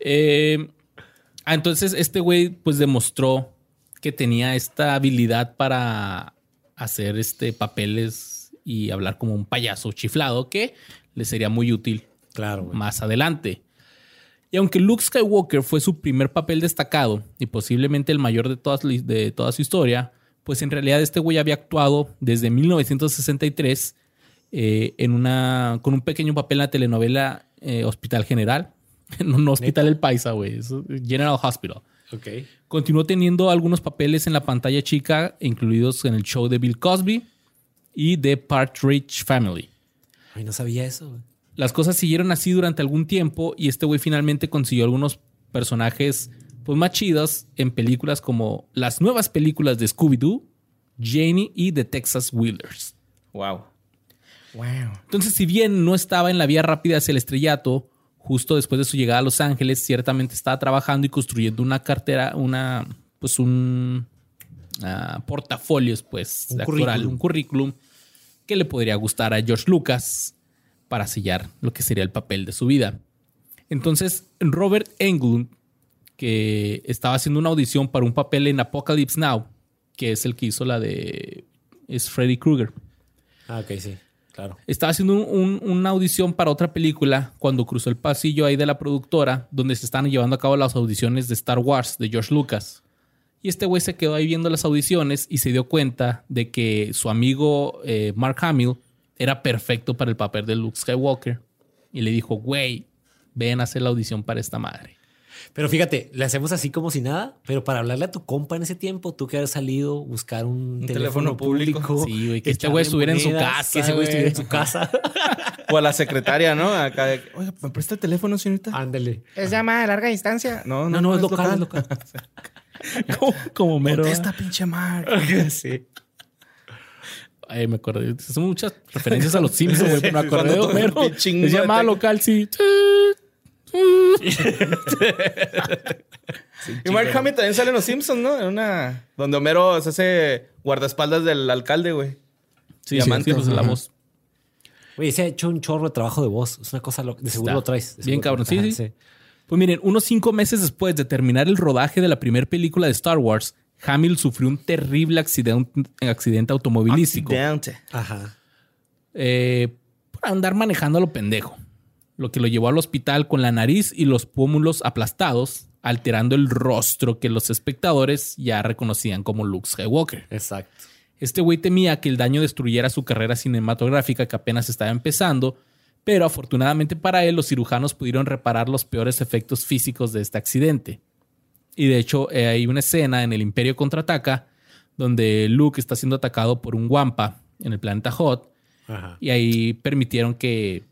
Eh, ah, entonces este güey pues demostró que tenía esta habilidad para hacer este papeles y hablar como un payaso chiflado que le sería muy útil Claro, güey. más adelante. Y aunque Luke Skywalker fue su primer papel destacado y posiblemente el mayor de, todas, de toda su historia, pues en realidad este güey había actuado desde 1963 eh, en una, con un pequeño papel en la telenovela eh, Hospital General. No, no Hospital El Paisa, güey. General Hospital. Ok. Continuó teniendo algunos papeles en la pantalla chica, incluidos en el show de Bill Cosby y de Partridge Family. Ay, no sabía eso, güey. Las cosas siguieron así durante algún tiempo y este güey finalmente consiguió algunos personajes pues más chidos en películas como las nuevas películas de Scooby-Doo, Janie y The Texas Wheelers. Wow. Wow. Entonces, si bien no estaba en la vía rápida hacia el estrellato, justo después de su llegada a Los Ángeles, ciertamente estaba trabajando y construyendo una cartera, una, pues un ah, portafolios, pues, Un actoral, currículum. un currículum que le podría gustar a George Lucas para sellar lo que sería el papel de su vida. Entonces, Robert Englund, que estaba haciendo una audición para un papel en Apocalypse Now, que es el que hizo la de es Freddy Krueger. Ah, ok, sí. Estaba haciendo un- un- una audición para otra película cuando cruzó el pasillo ahí de la productora donde se estaban llevando a cabo las audiciones de Star Wars de George Lucas. Y este güey se quedó ahí viendo las audiciones y se dio cuenta de que su amigo eh, Mark Hamill era perfecto para el papel de Luke Skywalker. Y le dijo, güey, ven a hacer la audición para esta madre. Pero fíjate, le hacemos así como si nada, pero para hablarle a tu compa en ese tiempo, tú que haber salido, buscar un, teléfono, teléfono público. público. Sí, güey, que este güey estuviera en su casa, Que ese güey estuviera en su casa. O a la secretaria, ¿no? Acá de, oiga, ¿me presta el teléfono, señorita? Ándale. Es llamada de larga distancia. No, No, no, es local, es local. como, como mero. Contesta, pinche Mark. sí. Ay, me acordé. Son muchas referencias a los Simpsons, güey. pero me acordé chingo Es llamada local, sí. Y Mark Hamill también sale en Los Simpsons, ¿no? En una... Donde Homero se hace guardaespaldas del alcalde, güey. Sí, Diamante. sí, pues, la voz. Güey, se ha hecho un chorro de trabajo de voz. Es una cosa, lo- de seguro Está lo traes. de bien seguro. cabrón, sí, Ajá, sí. Pues miren, unos cinco meses después de terminar el rodaje de la primera película de Star Wars, Hamill sufrió un terrible accidente, accidente automovilístico Accidente. Ajá. eh, por andar manejando a lo pendejo, lo que lo llevó al hospital con la nariz y los pómulos aplastados, alterando el rostro que los espectadores ya reconocían como Luke Skywalker. Exacto. Este güey temía que el daño destruyera su carrera cinematográfica que apenas estaba empezando, pero afortunadamente para él los cirujanos pudieron reparar los peores efectos físicos de este accidente. Y de hecho eh, hay una escena en el Imperio Contraataca donde Luke está siendo atacado por un Wampa en el planeta Hot Ajá. y ahí permitieron que...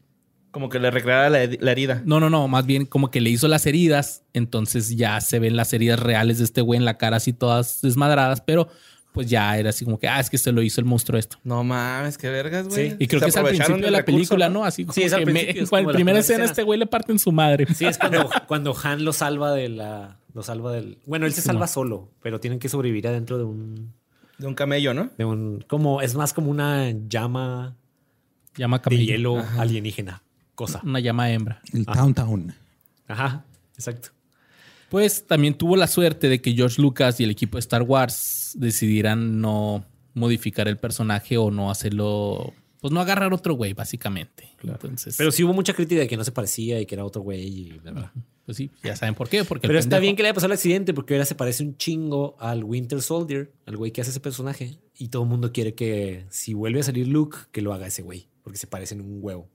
Como que le recreara la, la herida. No, no, no, más bien como que le hizo las heridas, entonces ya se ven las heridas reales de este güey en la cara así todas desmadradas, pero pues ya era así como que, ah, es que se lo hizo el monstruo esto. No mames, qué vergas, güey. Sí. Y creo Se que es al principio de la recurso, película, ¿no? ¿no? Así como Sí, es al que me- en la primera escena, escena. este güey le parten su madre. Sí, es cuando, cuando Han lo salva de la. Lo salva del. Bueno, él se salva solo, pero tienen que sobrevivir adentro de un. De un camello, ¿no? De un. Como. Es más como una llama Llama de camello. hielo alienígena. Cosa. Una llama hembra. El Town Town. Ajá. Exacto. Pues también tuvo la suerte de que George Lucas y el equipo de Star Wars decidieran no modificar el personaje o no hacerlo, pues no agarrar otro güey, básicamente. Entonces, Pero sí hubo mucha crítica de que no se parecía y que era otro güey y bla, bla. pues sí, ya saben por qué. Porque Pero está bien que le haya pasado el accidente porque ahora se parece un chingo al Winter Soldier, al güey que hace ese personaje. Y todo el mundo quiere que si vuelve a salir Luke, que lo haga ese güey, porque se parecen un huevo.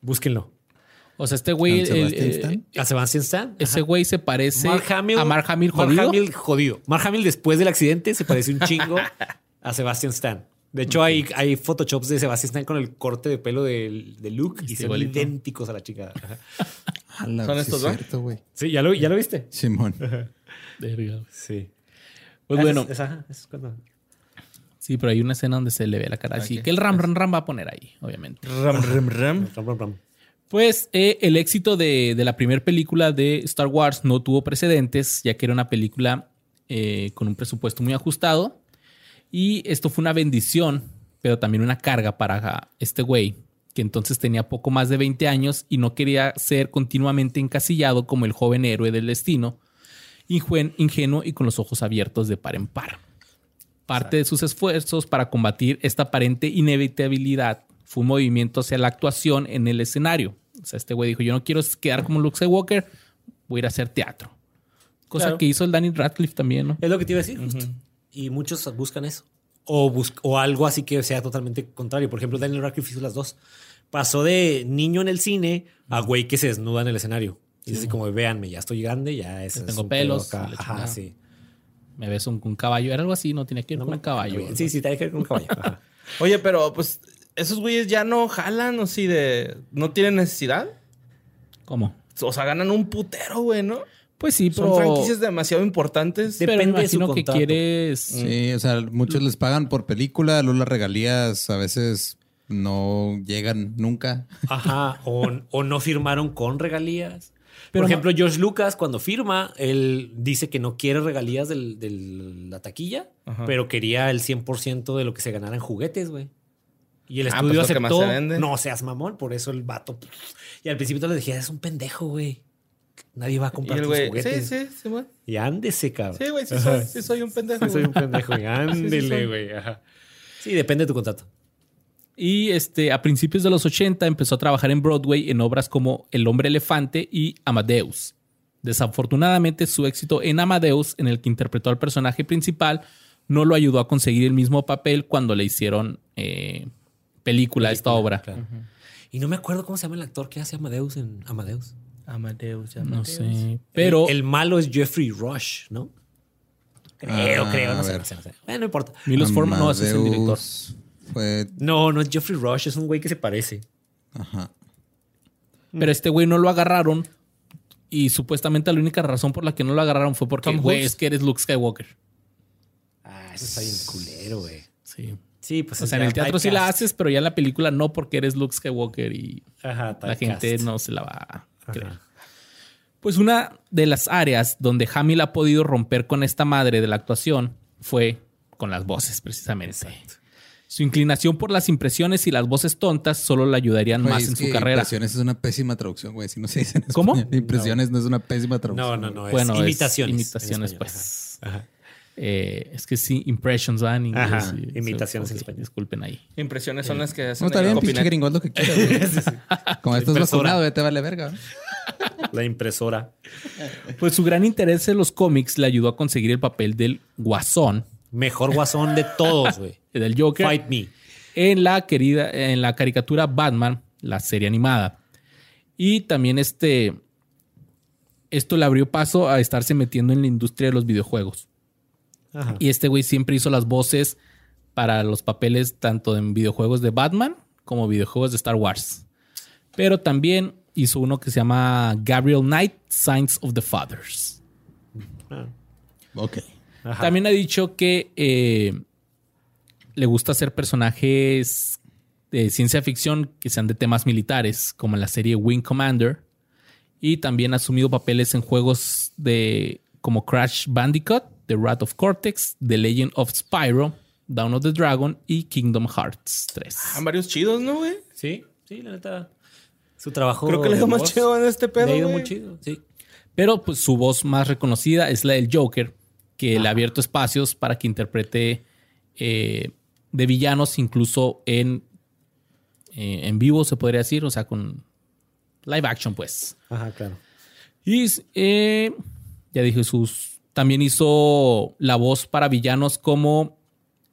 Búsquenlo. O sea, este güey, ¿Al el- Sebastian eh, Stan? A Sebastian Stan. ese güey se parece Mark Hamill, a Mark Hamill Mark jodido. Hamill jodido. Mark Hamill después del accidente se parece un chingo a Sebastian Stan. De hecho, hay, hay photoshops de Sebastian Stan con el corte de pelo de, de Luke y Está son igualito. idénticos a la chica. ¿Son sí estos, güey. Sí, ¿ya lo, ¿ya lo viste? Simón. Sí. Pues bueno, Es, es- ajá, es cuando- sí, pero hay una escena donde se le ve la cara así, Ok. que el Ram Ram Ram va a poner ahí, obviamente. Ram, ram, ram. Ram, ram, ram. Pues eh, el éxito de, de la primera película de Star Wars no tuvo precedentes, ya que era una película eh, con un presupuesto muy ajustado. Y esto fue una bendición, pero también una carga para este güey, que entonces tenía poco más de 20 años y no quería ser continuamente encasillado como el joven héroe del destino, ingenuo y con los ojos abiertos de par en par. Parte de sus esfuerzos para combatir esta aparente inevitabilidad fue un movimiento hacia la actuación en el escenario. O sea, este güey dijo, yo no quiero quedar como Luke Skywalker, voy a ir a hacer teatro. Cosa Claro. que hizo el Danny Radcliffe también, ¿no? Es lo que te iba a decir, justo. Y muchos buscan eso. O, bus- o algo así que sea totalmente contrario. Por ejemplo, Daniel Radcliffe hizo las dos. Pasó de niño en el cine a güey que se desnuda en el escenario. Y es así como, véanme, ya estoy grande, ya es. Es tengo pelos, Ajá, sí. Me ves un, un caballo, era algo así, no tenía que ir No con un caballo. ¿no? Sí, sí, hay que ver con un caballo. Ajá. Oye, pero pues esos güeyes ya no jalan o si de... ¿No tienen necesidad? ¿Cómo? O sea, ganan un putero, güey, ¿no? Pues sí, Son pero... franquicias demasiado importantes. De- pero me depende de su que contrato. quieres... Sí, o sea, muchos les pagan por película, luego las regalías a veces no llegan nunca. Ajá. O, o no firmaron con regalías. Pero Por no- ejemplo, George Lucas, cuando firma, él dice que no quiere regalías de la taquilla, Ajá. pero quería el 100% de lo que se ganara en juguetes, güey. Y el Ah, estudio pues que más aceptó. se. No seas mamón, por eso el vato. Y al principio le dije, es un pendejo, güey. Nadie va a comprar tus sí, juguetes. sí, sí, güey. Y ándese, cabrón. Sí, güey, sí soy, sí soy un pendejo. Sí, soy un pendejo, güey. Ándele, güey. Sí, depende de tu contrato. Y este, a principios de los 80 empezó a trabajar en Broadway en obras como El hombre elefante y Amadeus. Desafortunadamente, su éxito en Amadeus, en el que interpretó al personaje principal, no lo ayudó a conseguir el mismo papel cuando le hicieron eh, película, a esta obra. Claro. Y no me acuerdo cómo se llama el actor que hace Amadeus en Amadeus. Amadeus, ya No sé. Pero El, el malo es Jeffrey Rush, ¿no? Creo, Ah, creo, no sé, no sé, no sé. Bueno, no importa. Milos Forman, no, ese es el director. Fue. No, no es Jeffrey Rush, es un güey que se parece. Ajá. Pero este güey no lo agarraron. Y supuestamente la única razón por la que no lo agarraron fue porque, güey, es que eres Luke Skywalker. Ah, eso está bien culero, güey. Sí. Sí, pues O sea, en el teatro sí la haces, pero ya en la película no, porque eres Luke Skywalker y Ajá, la gente no se la va a Ajá. creer. Pues una de las áreas donde Hamill ha podido romper con esta madre de la actuación fue con las voces, precisamente. Su inclinación por las impresiones y las voces tontas solo le ayudarían Güey, más es en su carrera. Impresiones es una pésima traducción, güey. Si no se dice en ¿Cómo? Impresiones no. es una pésima traducción. No, no, no. Es Bueno, es imitaciones. en imitaciones, pues. Ajá. Eh, es que sí, impressions van en inglés. Ajá, y- imitaciones en español. Disculpen ahí. Impresiones son las que hacen No, está bien, pinche gringo, haz lo que quieras. güey. Como estás Impresora. vacunado, ya te vale verga. La impresora. Pues su gran interés en los cómics le ayudó a conseguir el papel del Guasón, Mejor guasón de todos, güey. del Joker, Fight me. en la querida, en la caricatura Batman, la serie animada. Y también este, esto le abrió paso a estarse metiendo en la industria de los videojuegos. Ajá. Y este güey siempre hizo las voces para los papeles tanto en videojuegos de Batman como videojuegos de Star Wars. Pero también hizo uno que se llama Gabriel Knight, Signs of the Fathers. Ok. Ajá. También ha dicho que eh, le gusta hacer personajes de ciencia ficción que sean de temas militares, como en la serie Wing Commander. Y también ha asumido papeles en juegos de como Crash Bandicoot, The Wrath of Cortex, The Legend of Spyro, Down of the Dragon y Kingdom Hearts 3. Ah, varios chidos, ¿no, güey? Sí, sí, la neta. Su trabajo. Creo que le ha ido más voz chido en este pedo, Le ha ido güey. muy chido, sí. Pero pues su voz más reconocida es la del Joker, que le ha abierto espacios para que interprete eh, de villanos incluso en, eh, en vivo, se podría decir, o sea, con live action, pues. Ajá, claro. Y eh, ya dije, sus también hizo la voz para villanos como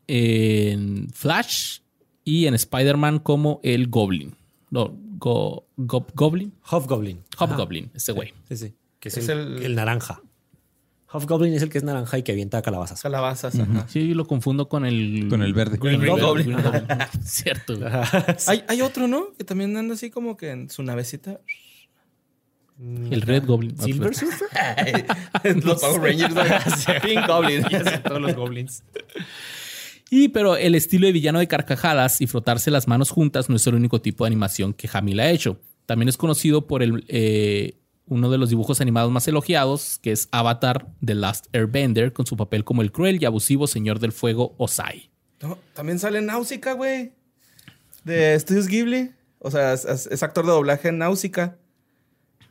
en Flash y en Spider-Man como el Goblin. No, Go- Go- Goblin. Hobgoblin. Hobgoblin, ese güey. Sí, sí. Que es, Es el, el- el naranja. Hobgoblin es el que es naranja y que avienta calabazas. Calabazas, ajá. Sí, lo confundo con el... Con el verde. Green Goblin. Goblin. Green Goblin. Cierto. Hay, hay otro, ¿no? Que también anda así como que en su navecita. El Red Goblin. Silver Surfer. Los Power Rangers, güey. Pink Goblin. Todos los goblins. Y pero el estilo de villano de carcajadas y frotarse las manos juntas no es el único tipo de animación que Hamill ha hecho. También es conocido por el, eh, uno de los dibujos animados más elogiados, que es Avatar The Last Airbender, con su papel como el cruel y abusivo señor del fuego Osai. No, también sale en Náusica, güey. De Estudios Ghibli. O sea, es, es- es actor de doblaje en Náusica.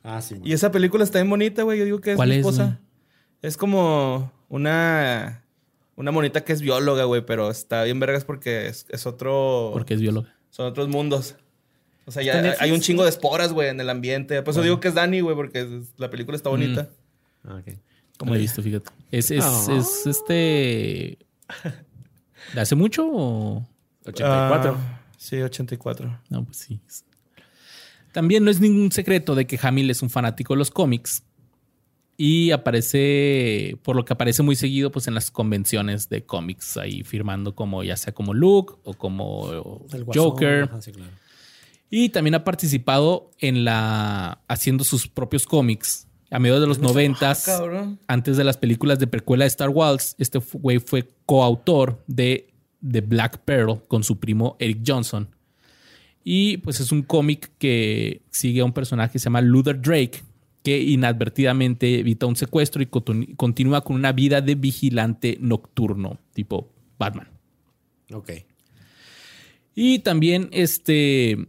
Ah, sí. Y esa película está bien bonita, güey. Yo digo que es ¿Cuál mi es, esposa. güey? Es como una... Una monita que es bióloga, güey. Pero está bien vergas porque es, es otro... Porque es bióloga. Son otros mundos. O sea, ya ¿Está en hay- Netflix? hay un chingo de esporas, güey, en el ambiente. Por eso digo que es Dani, güey, porque la película está bonita. Ah, ok. Como he visto, fíjate. Es, es, Ah. es este... ¿De hace mucho o...? 84. Ah, sí, 84. No, pues sí. También no es ningún secreto de que Hamill es un fanático de los cómics y aparece, por lo que aparece muy seguido, pues en las convenciones de cómics, ahí firmando como ya sea como Luke o como Guasón. Joker. Ajá, sí, claro. Y también ha participado en la haciendo sus propios cómics. A mediados de los noventas, Cabrón. antes de las películas de precuela de Star Wars, este güey fue coautor de The Black Pearl con su primo Eric Johnson. Y pues es un cómic que sigue a un personaje que se llama Luther Drake, que inadvertidamente evita un secuestro y continúa con una vida de vigilante nocturno, tipo Batman. Ok. Y también este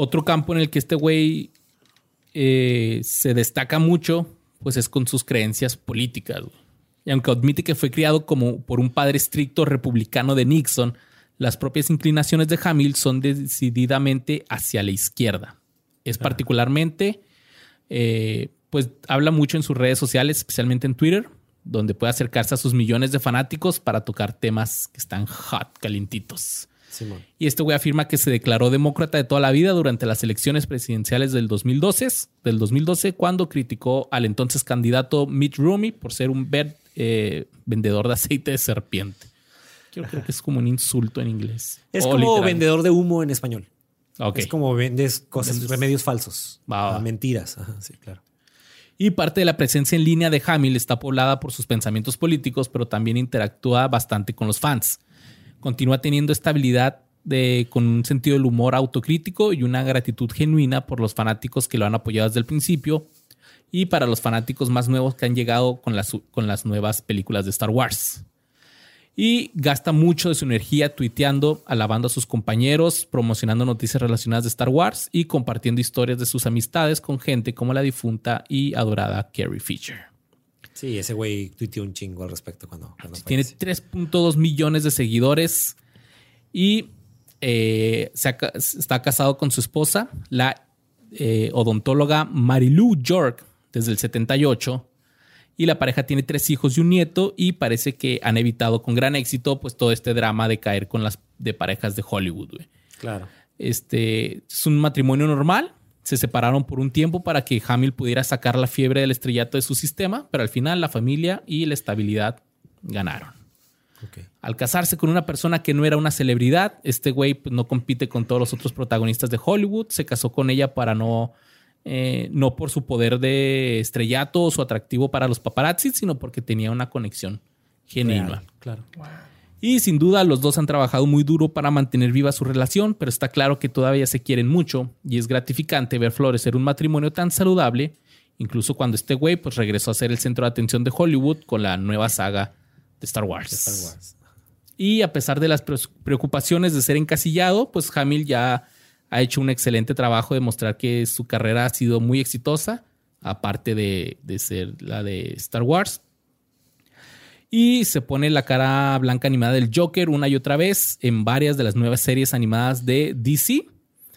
otro campo en el que este güey eh, se destaca mucho, pues es con sus creencias políticas. güey. Y aunque admite que fue criado como por un padre estricto republicano de Nixon, las propias inclinaciones de Hamill son decididamente hacia la izquierda. Es particularmente eh, pues habla mucho en sus redes sociales, especialmente en Twitter, donde puede acercarse a sus millones de fanáticos para tocar temas que están hot, calientitos. Y este güey afirma que se declaró demócrata de toda la vida durante las elecciones presidenciales del 2012, del 2012 cuando criticó al entonces candidato Mitt Romney por ser un ver- eh, vendedor de aceite de serpiente. Yo creo que es como un insulto en inglés. Es O como vendedor de humo en español. Es como vendes cosas, remedios falsos. Mentiras. Ajá, sí, claro. Y parte de la presencia en línea de Hamill está poblada por sus pensamientos políticos, pero también interactúa bastante con los fans. Continúa teniendo estabilidad de, con un sentido del humor autocrítico y una gratitud genuina por los fanáticos que lo han apoyado desde el principio y para los fanáticos más nuevos que han llegado con las, nuevas películas de Star Wars. Y gasta mucho de su energía tuiteando, alabando a sus compañeros, promocionando noticias relacionadas de Star Wars y compartiendo historias de sus amistades con gente como la difunta y adorada Carrie Fisher. Sí, ese güey tuiteó un chingo al respecto cuando, cuando Tiene falleció. 3.2 millones de seguidores y eh, se ha ca- está casado con su esposa, la eh, odontóloga Marilu York, desde el 78. Y la pareja tiene tres hijos y un nieto y parece que han evitado con gran éxito pues todo este drama de caer con las de parejas de Hollywood. güey. Claro. Este es un matrimonio normal. Se separaron por un tiempo para que Hamill pudiera sacar la fiebre del estrellato de su sistema, pero al final la familia y la estabilidad ganaron. Al casarse con una persona que no era una celebridad, este güey pues, no compite con todos los otros protagonistas de Hollywood. Se casó con ella para no, eh, no por su poder de estrellato o su atractivo para los paparazzi, sino porque tenía una conexión genuina. Real, Claro. Y sin duda los dos han trabajado muy duro para mantener viva su relación, pero está claro que todavía se quieren mucho y es gratificante ver florecer un matrimonio tan saludable, incluso cuando este güey pues regresó a ser el centro de atención de Hollywood con la nueva saga de Star Wars. Star Wars. Y a pesar de las pre- preocupaciones de ser encasillado, pues Hamill ya ha hecho un excelente trabajo de mostrar que su carrera ha sido muy exitosa, aparte de, de ser la de Star Wars. Y se pone la cara blanca animada del Joker una y otra vez en varias de las nuevas series animadas de DC.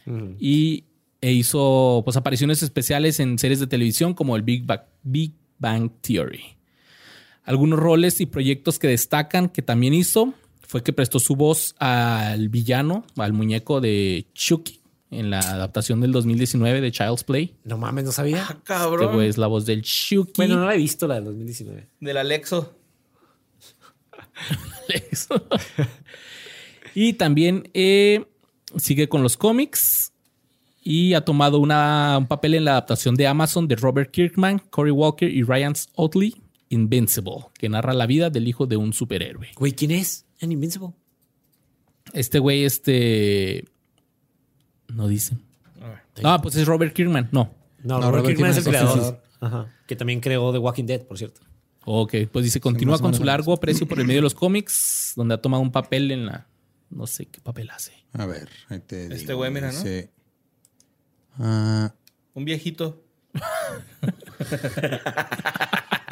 Ujú. Y e hizo pues, apariciones especiales en series de televisión como el Big Bang, Big Bang Theory. Algunos roles y proyectos que destacan que también hizo fue que prestó su voz al villano, al muñeco de Chucky en la adaptación del 2019 de Child's Play. No mames, no sabía. Ah, Este cabrón. güey es la voz del Chucky. Bueno, no la he visto la del 2019. Del Alexo. Y también eh, sigue con los cómics y ha tomado una- un papel en la adaptación de Amazon de Robert Kirkman, Cory Walker y Ryan Otley, Invincible, que narra la vida del hijo de un superhéroe. Güey, ¿quién es? En Invincible. Este güey, este... No dicen. Ah, pues es Robert Kirkman. No. No, No, Robert Robert Kirkman es el Kirkman es el creador. Ajá. Que también creó The Walking Dead, por cierto. Ok, pues dice, continúa con su largo aprecio por el medio de los cómics, donde ha tomado un papel en la... No sé qué papel hace. A ver, ahí te Este güey, mira, ¿no? dice, ah, Un viejito.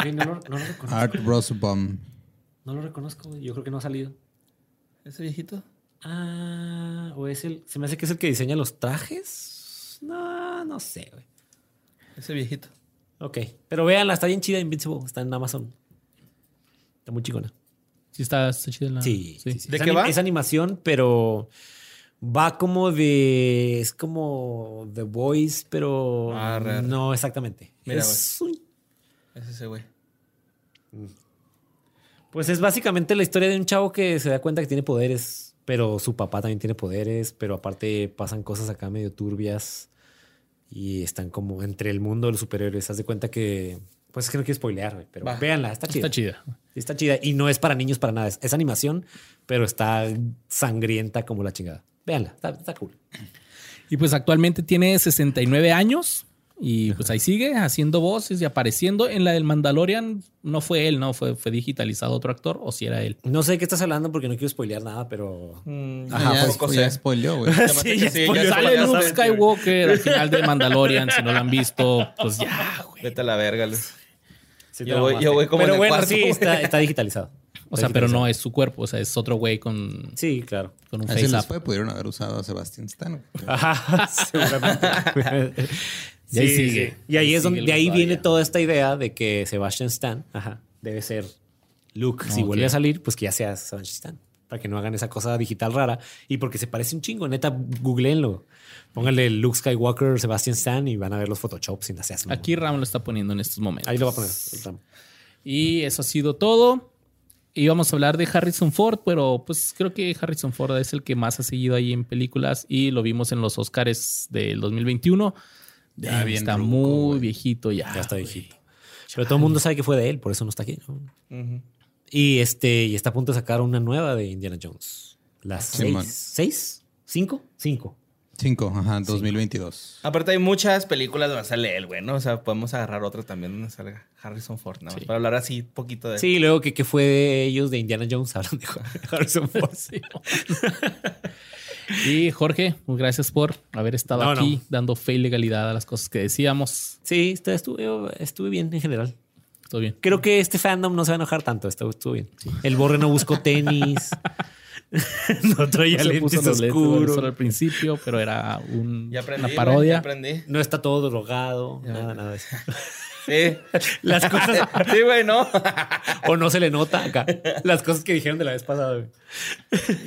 Güey, no, lo, no lo reconozco. Art Rosenbaum. No lo reconozco, güey. Yo creo que no ha salido. ¿Ese viejito? Ah, o es el. Se me hace que es el que diseña los trajes. No, no sé, güey. Ese viejito. Ok. Pero véanla, está bien chida Invincible. Está en Amazon. Está muy chingona. Sí, está, está chida la... Sí, sí, sí. ¿De Es qué va? Es animación, pero va como de. Es como The Voice, pero Arre, arre. no exactamente. Mira, es un- Es ese güey. Pues es básicamente la historia de un chavo que se da cuenta que tiene poderes, pero su papá también tiene poderes, pero aparte pasan cosas acá medio turbias y están como entre el mundo de los superhéroes. Haz de cuenta que. Pues es que no quiero spoilear, pero Va. véanla, está chida. Está chida. Está chida. Y no es para niños para nada. Es, es animación, pero está sangrienta como la chingada. Véanla, está, está cool. Y pues actualmente tiene 69 años y pues ahí sigue haciendo voces y apareciendo. En la del Mandalorian no fue él, no, fue, fue digitalizado otro actor o si era él. No sé de qué estás hablando porque no quiero spoilear nada, pero. Mm, Ajá, ya pues, tampoco ya spoileó, güey. Sí, ya sí, spoiler. ya Sale spoileaste. Luke Skywalker al final de Mandalorian, si no lo han visto, pues ya, güey. Vete a la verga, Luis. Sí Yo voy- yo voy como Pero en el bueno, cuarto, sí, está, está digitalizado. O sea, pero no es su cuerpo, o sea, es otro güey con, Sí, claro. con un Así face fue, pudieron haber usado a Sebastián Stan. Ajá, seguramente. Y ahí Sí, sigue. sí. Y ahí Ahí es donde de ahí todavía. viene toda esta idea de que Sebastian Stan ajá, debe ser Luke. Si vuelve a salir, pues que ya sea Sebastian Stan. Para que no hagan esa cosa digital rara. Y porque se parece un chingo. Neta, googleenlo. Pónganle Luke Skywalker, Sebastian Stan y van a ver los Photoshops sin hacer Aquí Ram lo está poniendo en estos momentos. Ahí lo va a poner. el Ram. Y eso ha sido todo. Íbamos a hablar de Harrison Ford, pero pues creo que Harrison Ford es el que más ha seguido ahí en películas y lo vimos en los Oscars del 2021. Ya bien está ruco, muy viejito ya. Ya está viejito. Pero todo el mundo sabe que fue de él, por eso no está aquí. ¿no? Y este, y está a punto de sacar una nueva de Indiana Jones. Las seis. ¿Seis? ¿Cinco? Cinco. Cinco, ajá, 2022. Aparte hay muchas películas donde sale él, güey, ¿no? O sea, podemos agarrar otra también donde salga Harrison Ford, nada más Sí. para hablar así poquito de él. Sí, luego que, que fue de ellos de Indiana Jones, hablan de Harrison Ford. Sí. y Jorge, pues, gracias por haber estado No, aquí no. dando fe y legalidad a las cosas que decíamos. Sí, estuve, estuve bien en general. Todo bien. Creo que este fandom no se va a enojar tanto. Estuvo, estuvo bien. El borre no buscó tenis. no traía No se lentes oscuros. al principio, pero era un- Ya aprendí, una parodia. ya aprendí. No está todo drogado. Nada, nada de eso. Sí. Las cosas. sí, güey, ¿no? o no se le nota acá. Las cosas que dijeron de la vez pasada. güey.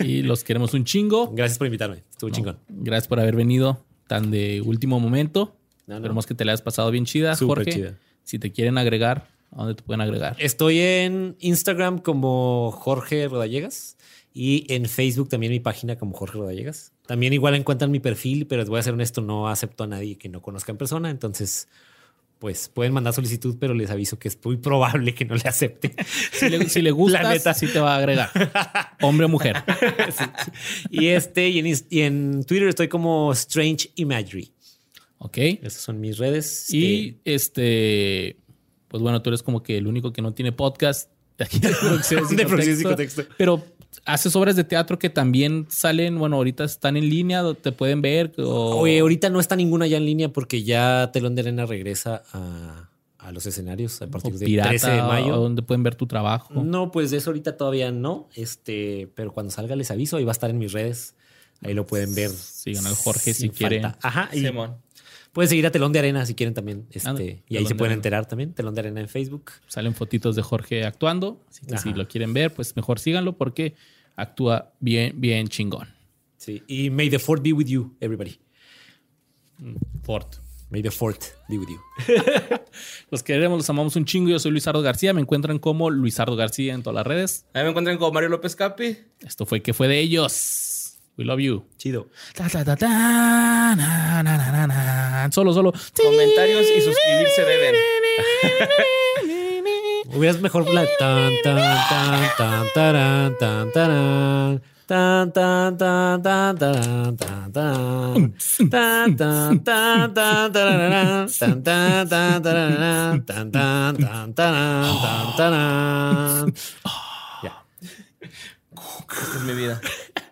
Y los queremos un chingo. Gracias por invitarme. Estuvo chingón. Gracias por haber venido tan de último momento. No, no. Esperemos que te la hayas pasado bien chida, Súper Jorge. chida. Si te quieren agregar, ¿a dónde te pueden agregar? Estoy en Instagram como Jorge Rodallegas y en Facebook también mi página como Jorge Rodallegas. También igual encuentran mi perfil, pero les voy a ser honesto, no acepto a nadie que no conozca en persona. Entonces, pues pueden mandar solicitud, pero les aviso que es muy probable que no le acepte. Si le, si le gustas, La neta. sí te va a agregar. Hombre o mujer. y este, y en, Inst- y en Twitter estoy como Strange Imagery. Ok. Esas son mis redes. Y este, pues bueno, tú eres como que el único que no tiene podcast de aquí de producciones y De contexto. contexto. Pero haces obras de teatro que también salen, bueno, ahorita están en línea, te pueden ver. O... Oye, ahorita no está ninguna ya en línea porque ya Telón de Arena regresa a, a los escenarios a o partir del pirata, 13 de mayo. o donde pueden ver tu trabajo. No, pues de eso ahorita todavía no. Este, pero cuando salga les aviso, ahí va a estar en mis redes. Ahí lo pueden ver. Sigan al Jorge si quieren. falta. Ajá. Y Simón. Pueden seguir a Telón de Arena si quieren también. Este, y ahí Telón se de pueden Arena. enterar también. Telón de Arena en Facebook. Salen fotitos de Jorge actuando. Así que si lo quieren ver, pues mejor síganlo porque actúa bien, bien chingón. Sí. Y May the Fourth be with you, everybody. Ford. May the Fourth be with you. Los queremos, los amamos un chingo. Yo soy Luisardo García. Me encuentran como Luisardo García en todas las redes. Ahí me encuentran como Mario López Capi. Esto fue que fue de ellos. We love you. Chido. Ta, ta, ta, ta, na, na, na, na, na. Solo, solo. Comentarios y suscribirse deben. Hubieras mejor la tan tan tan tan taran, tan taran. Tan tan tan tan taran, tan tan. Tan tan tan tan tarararán, tan tan tan tarararán, tan tan tan taran, tan taran. Ya. Esta es mi vida.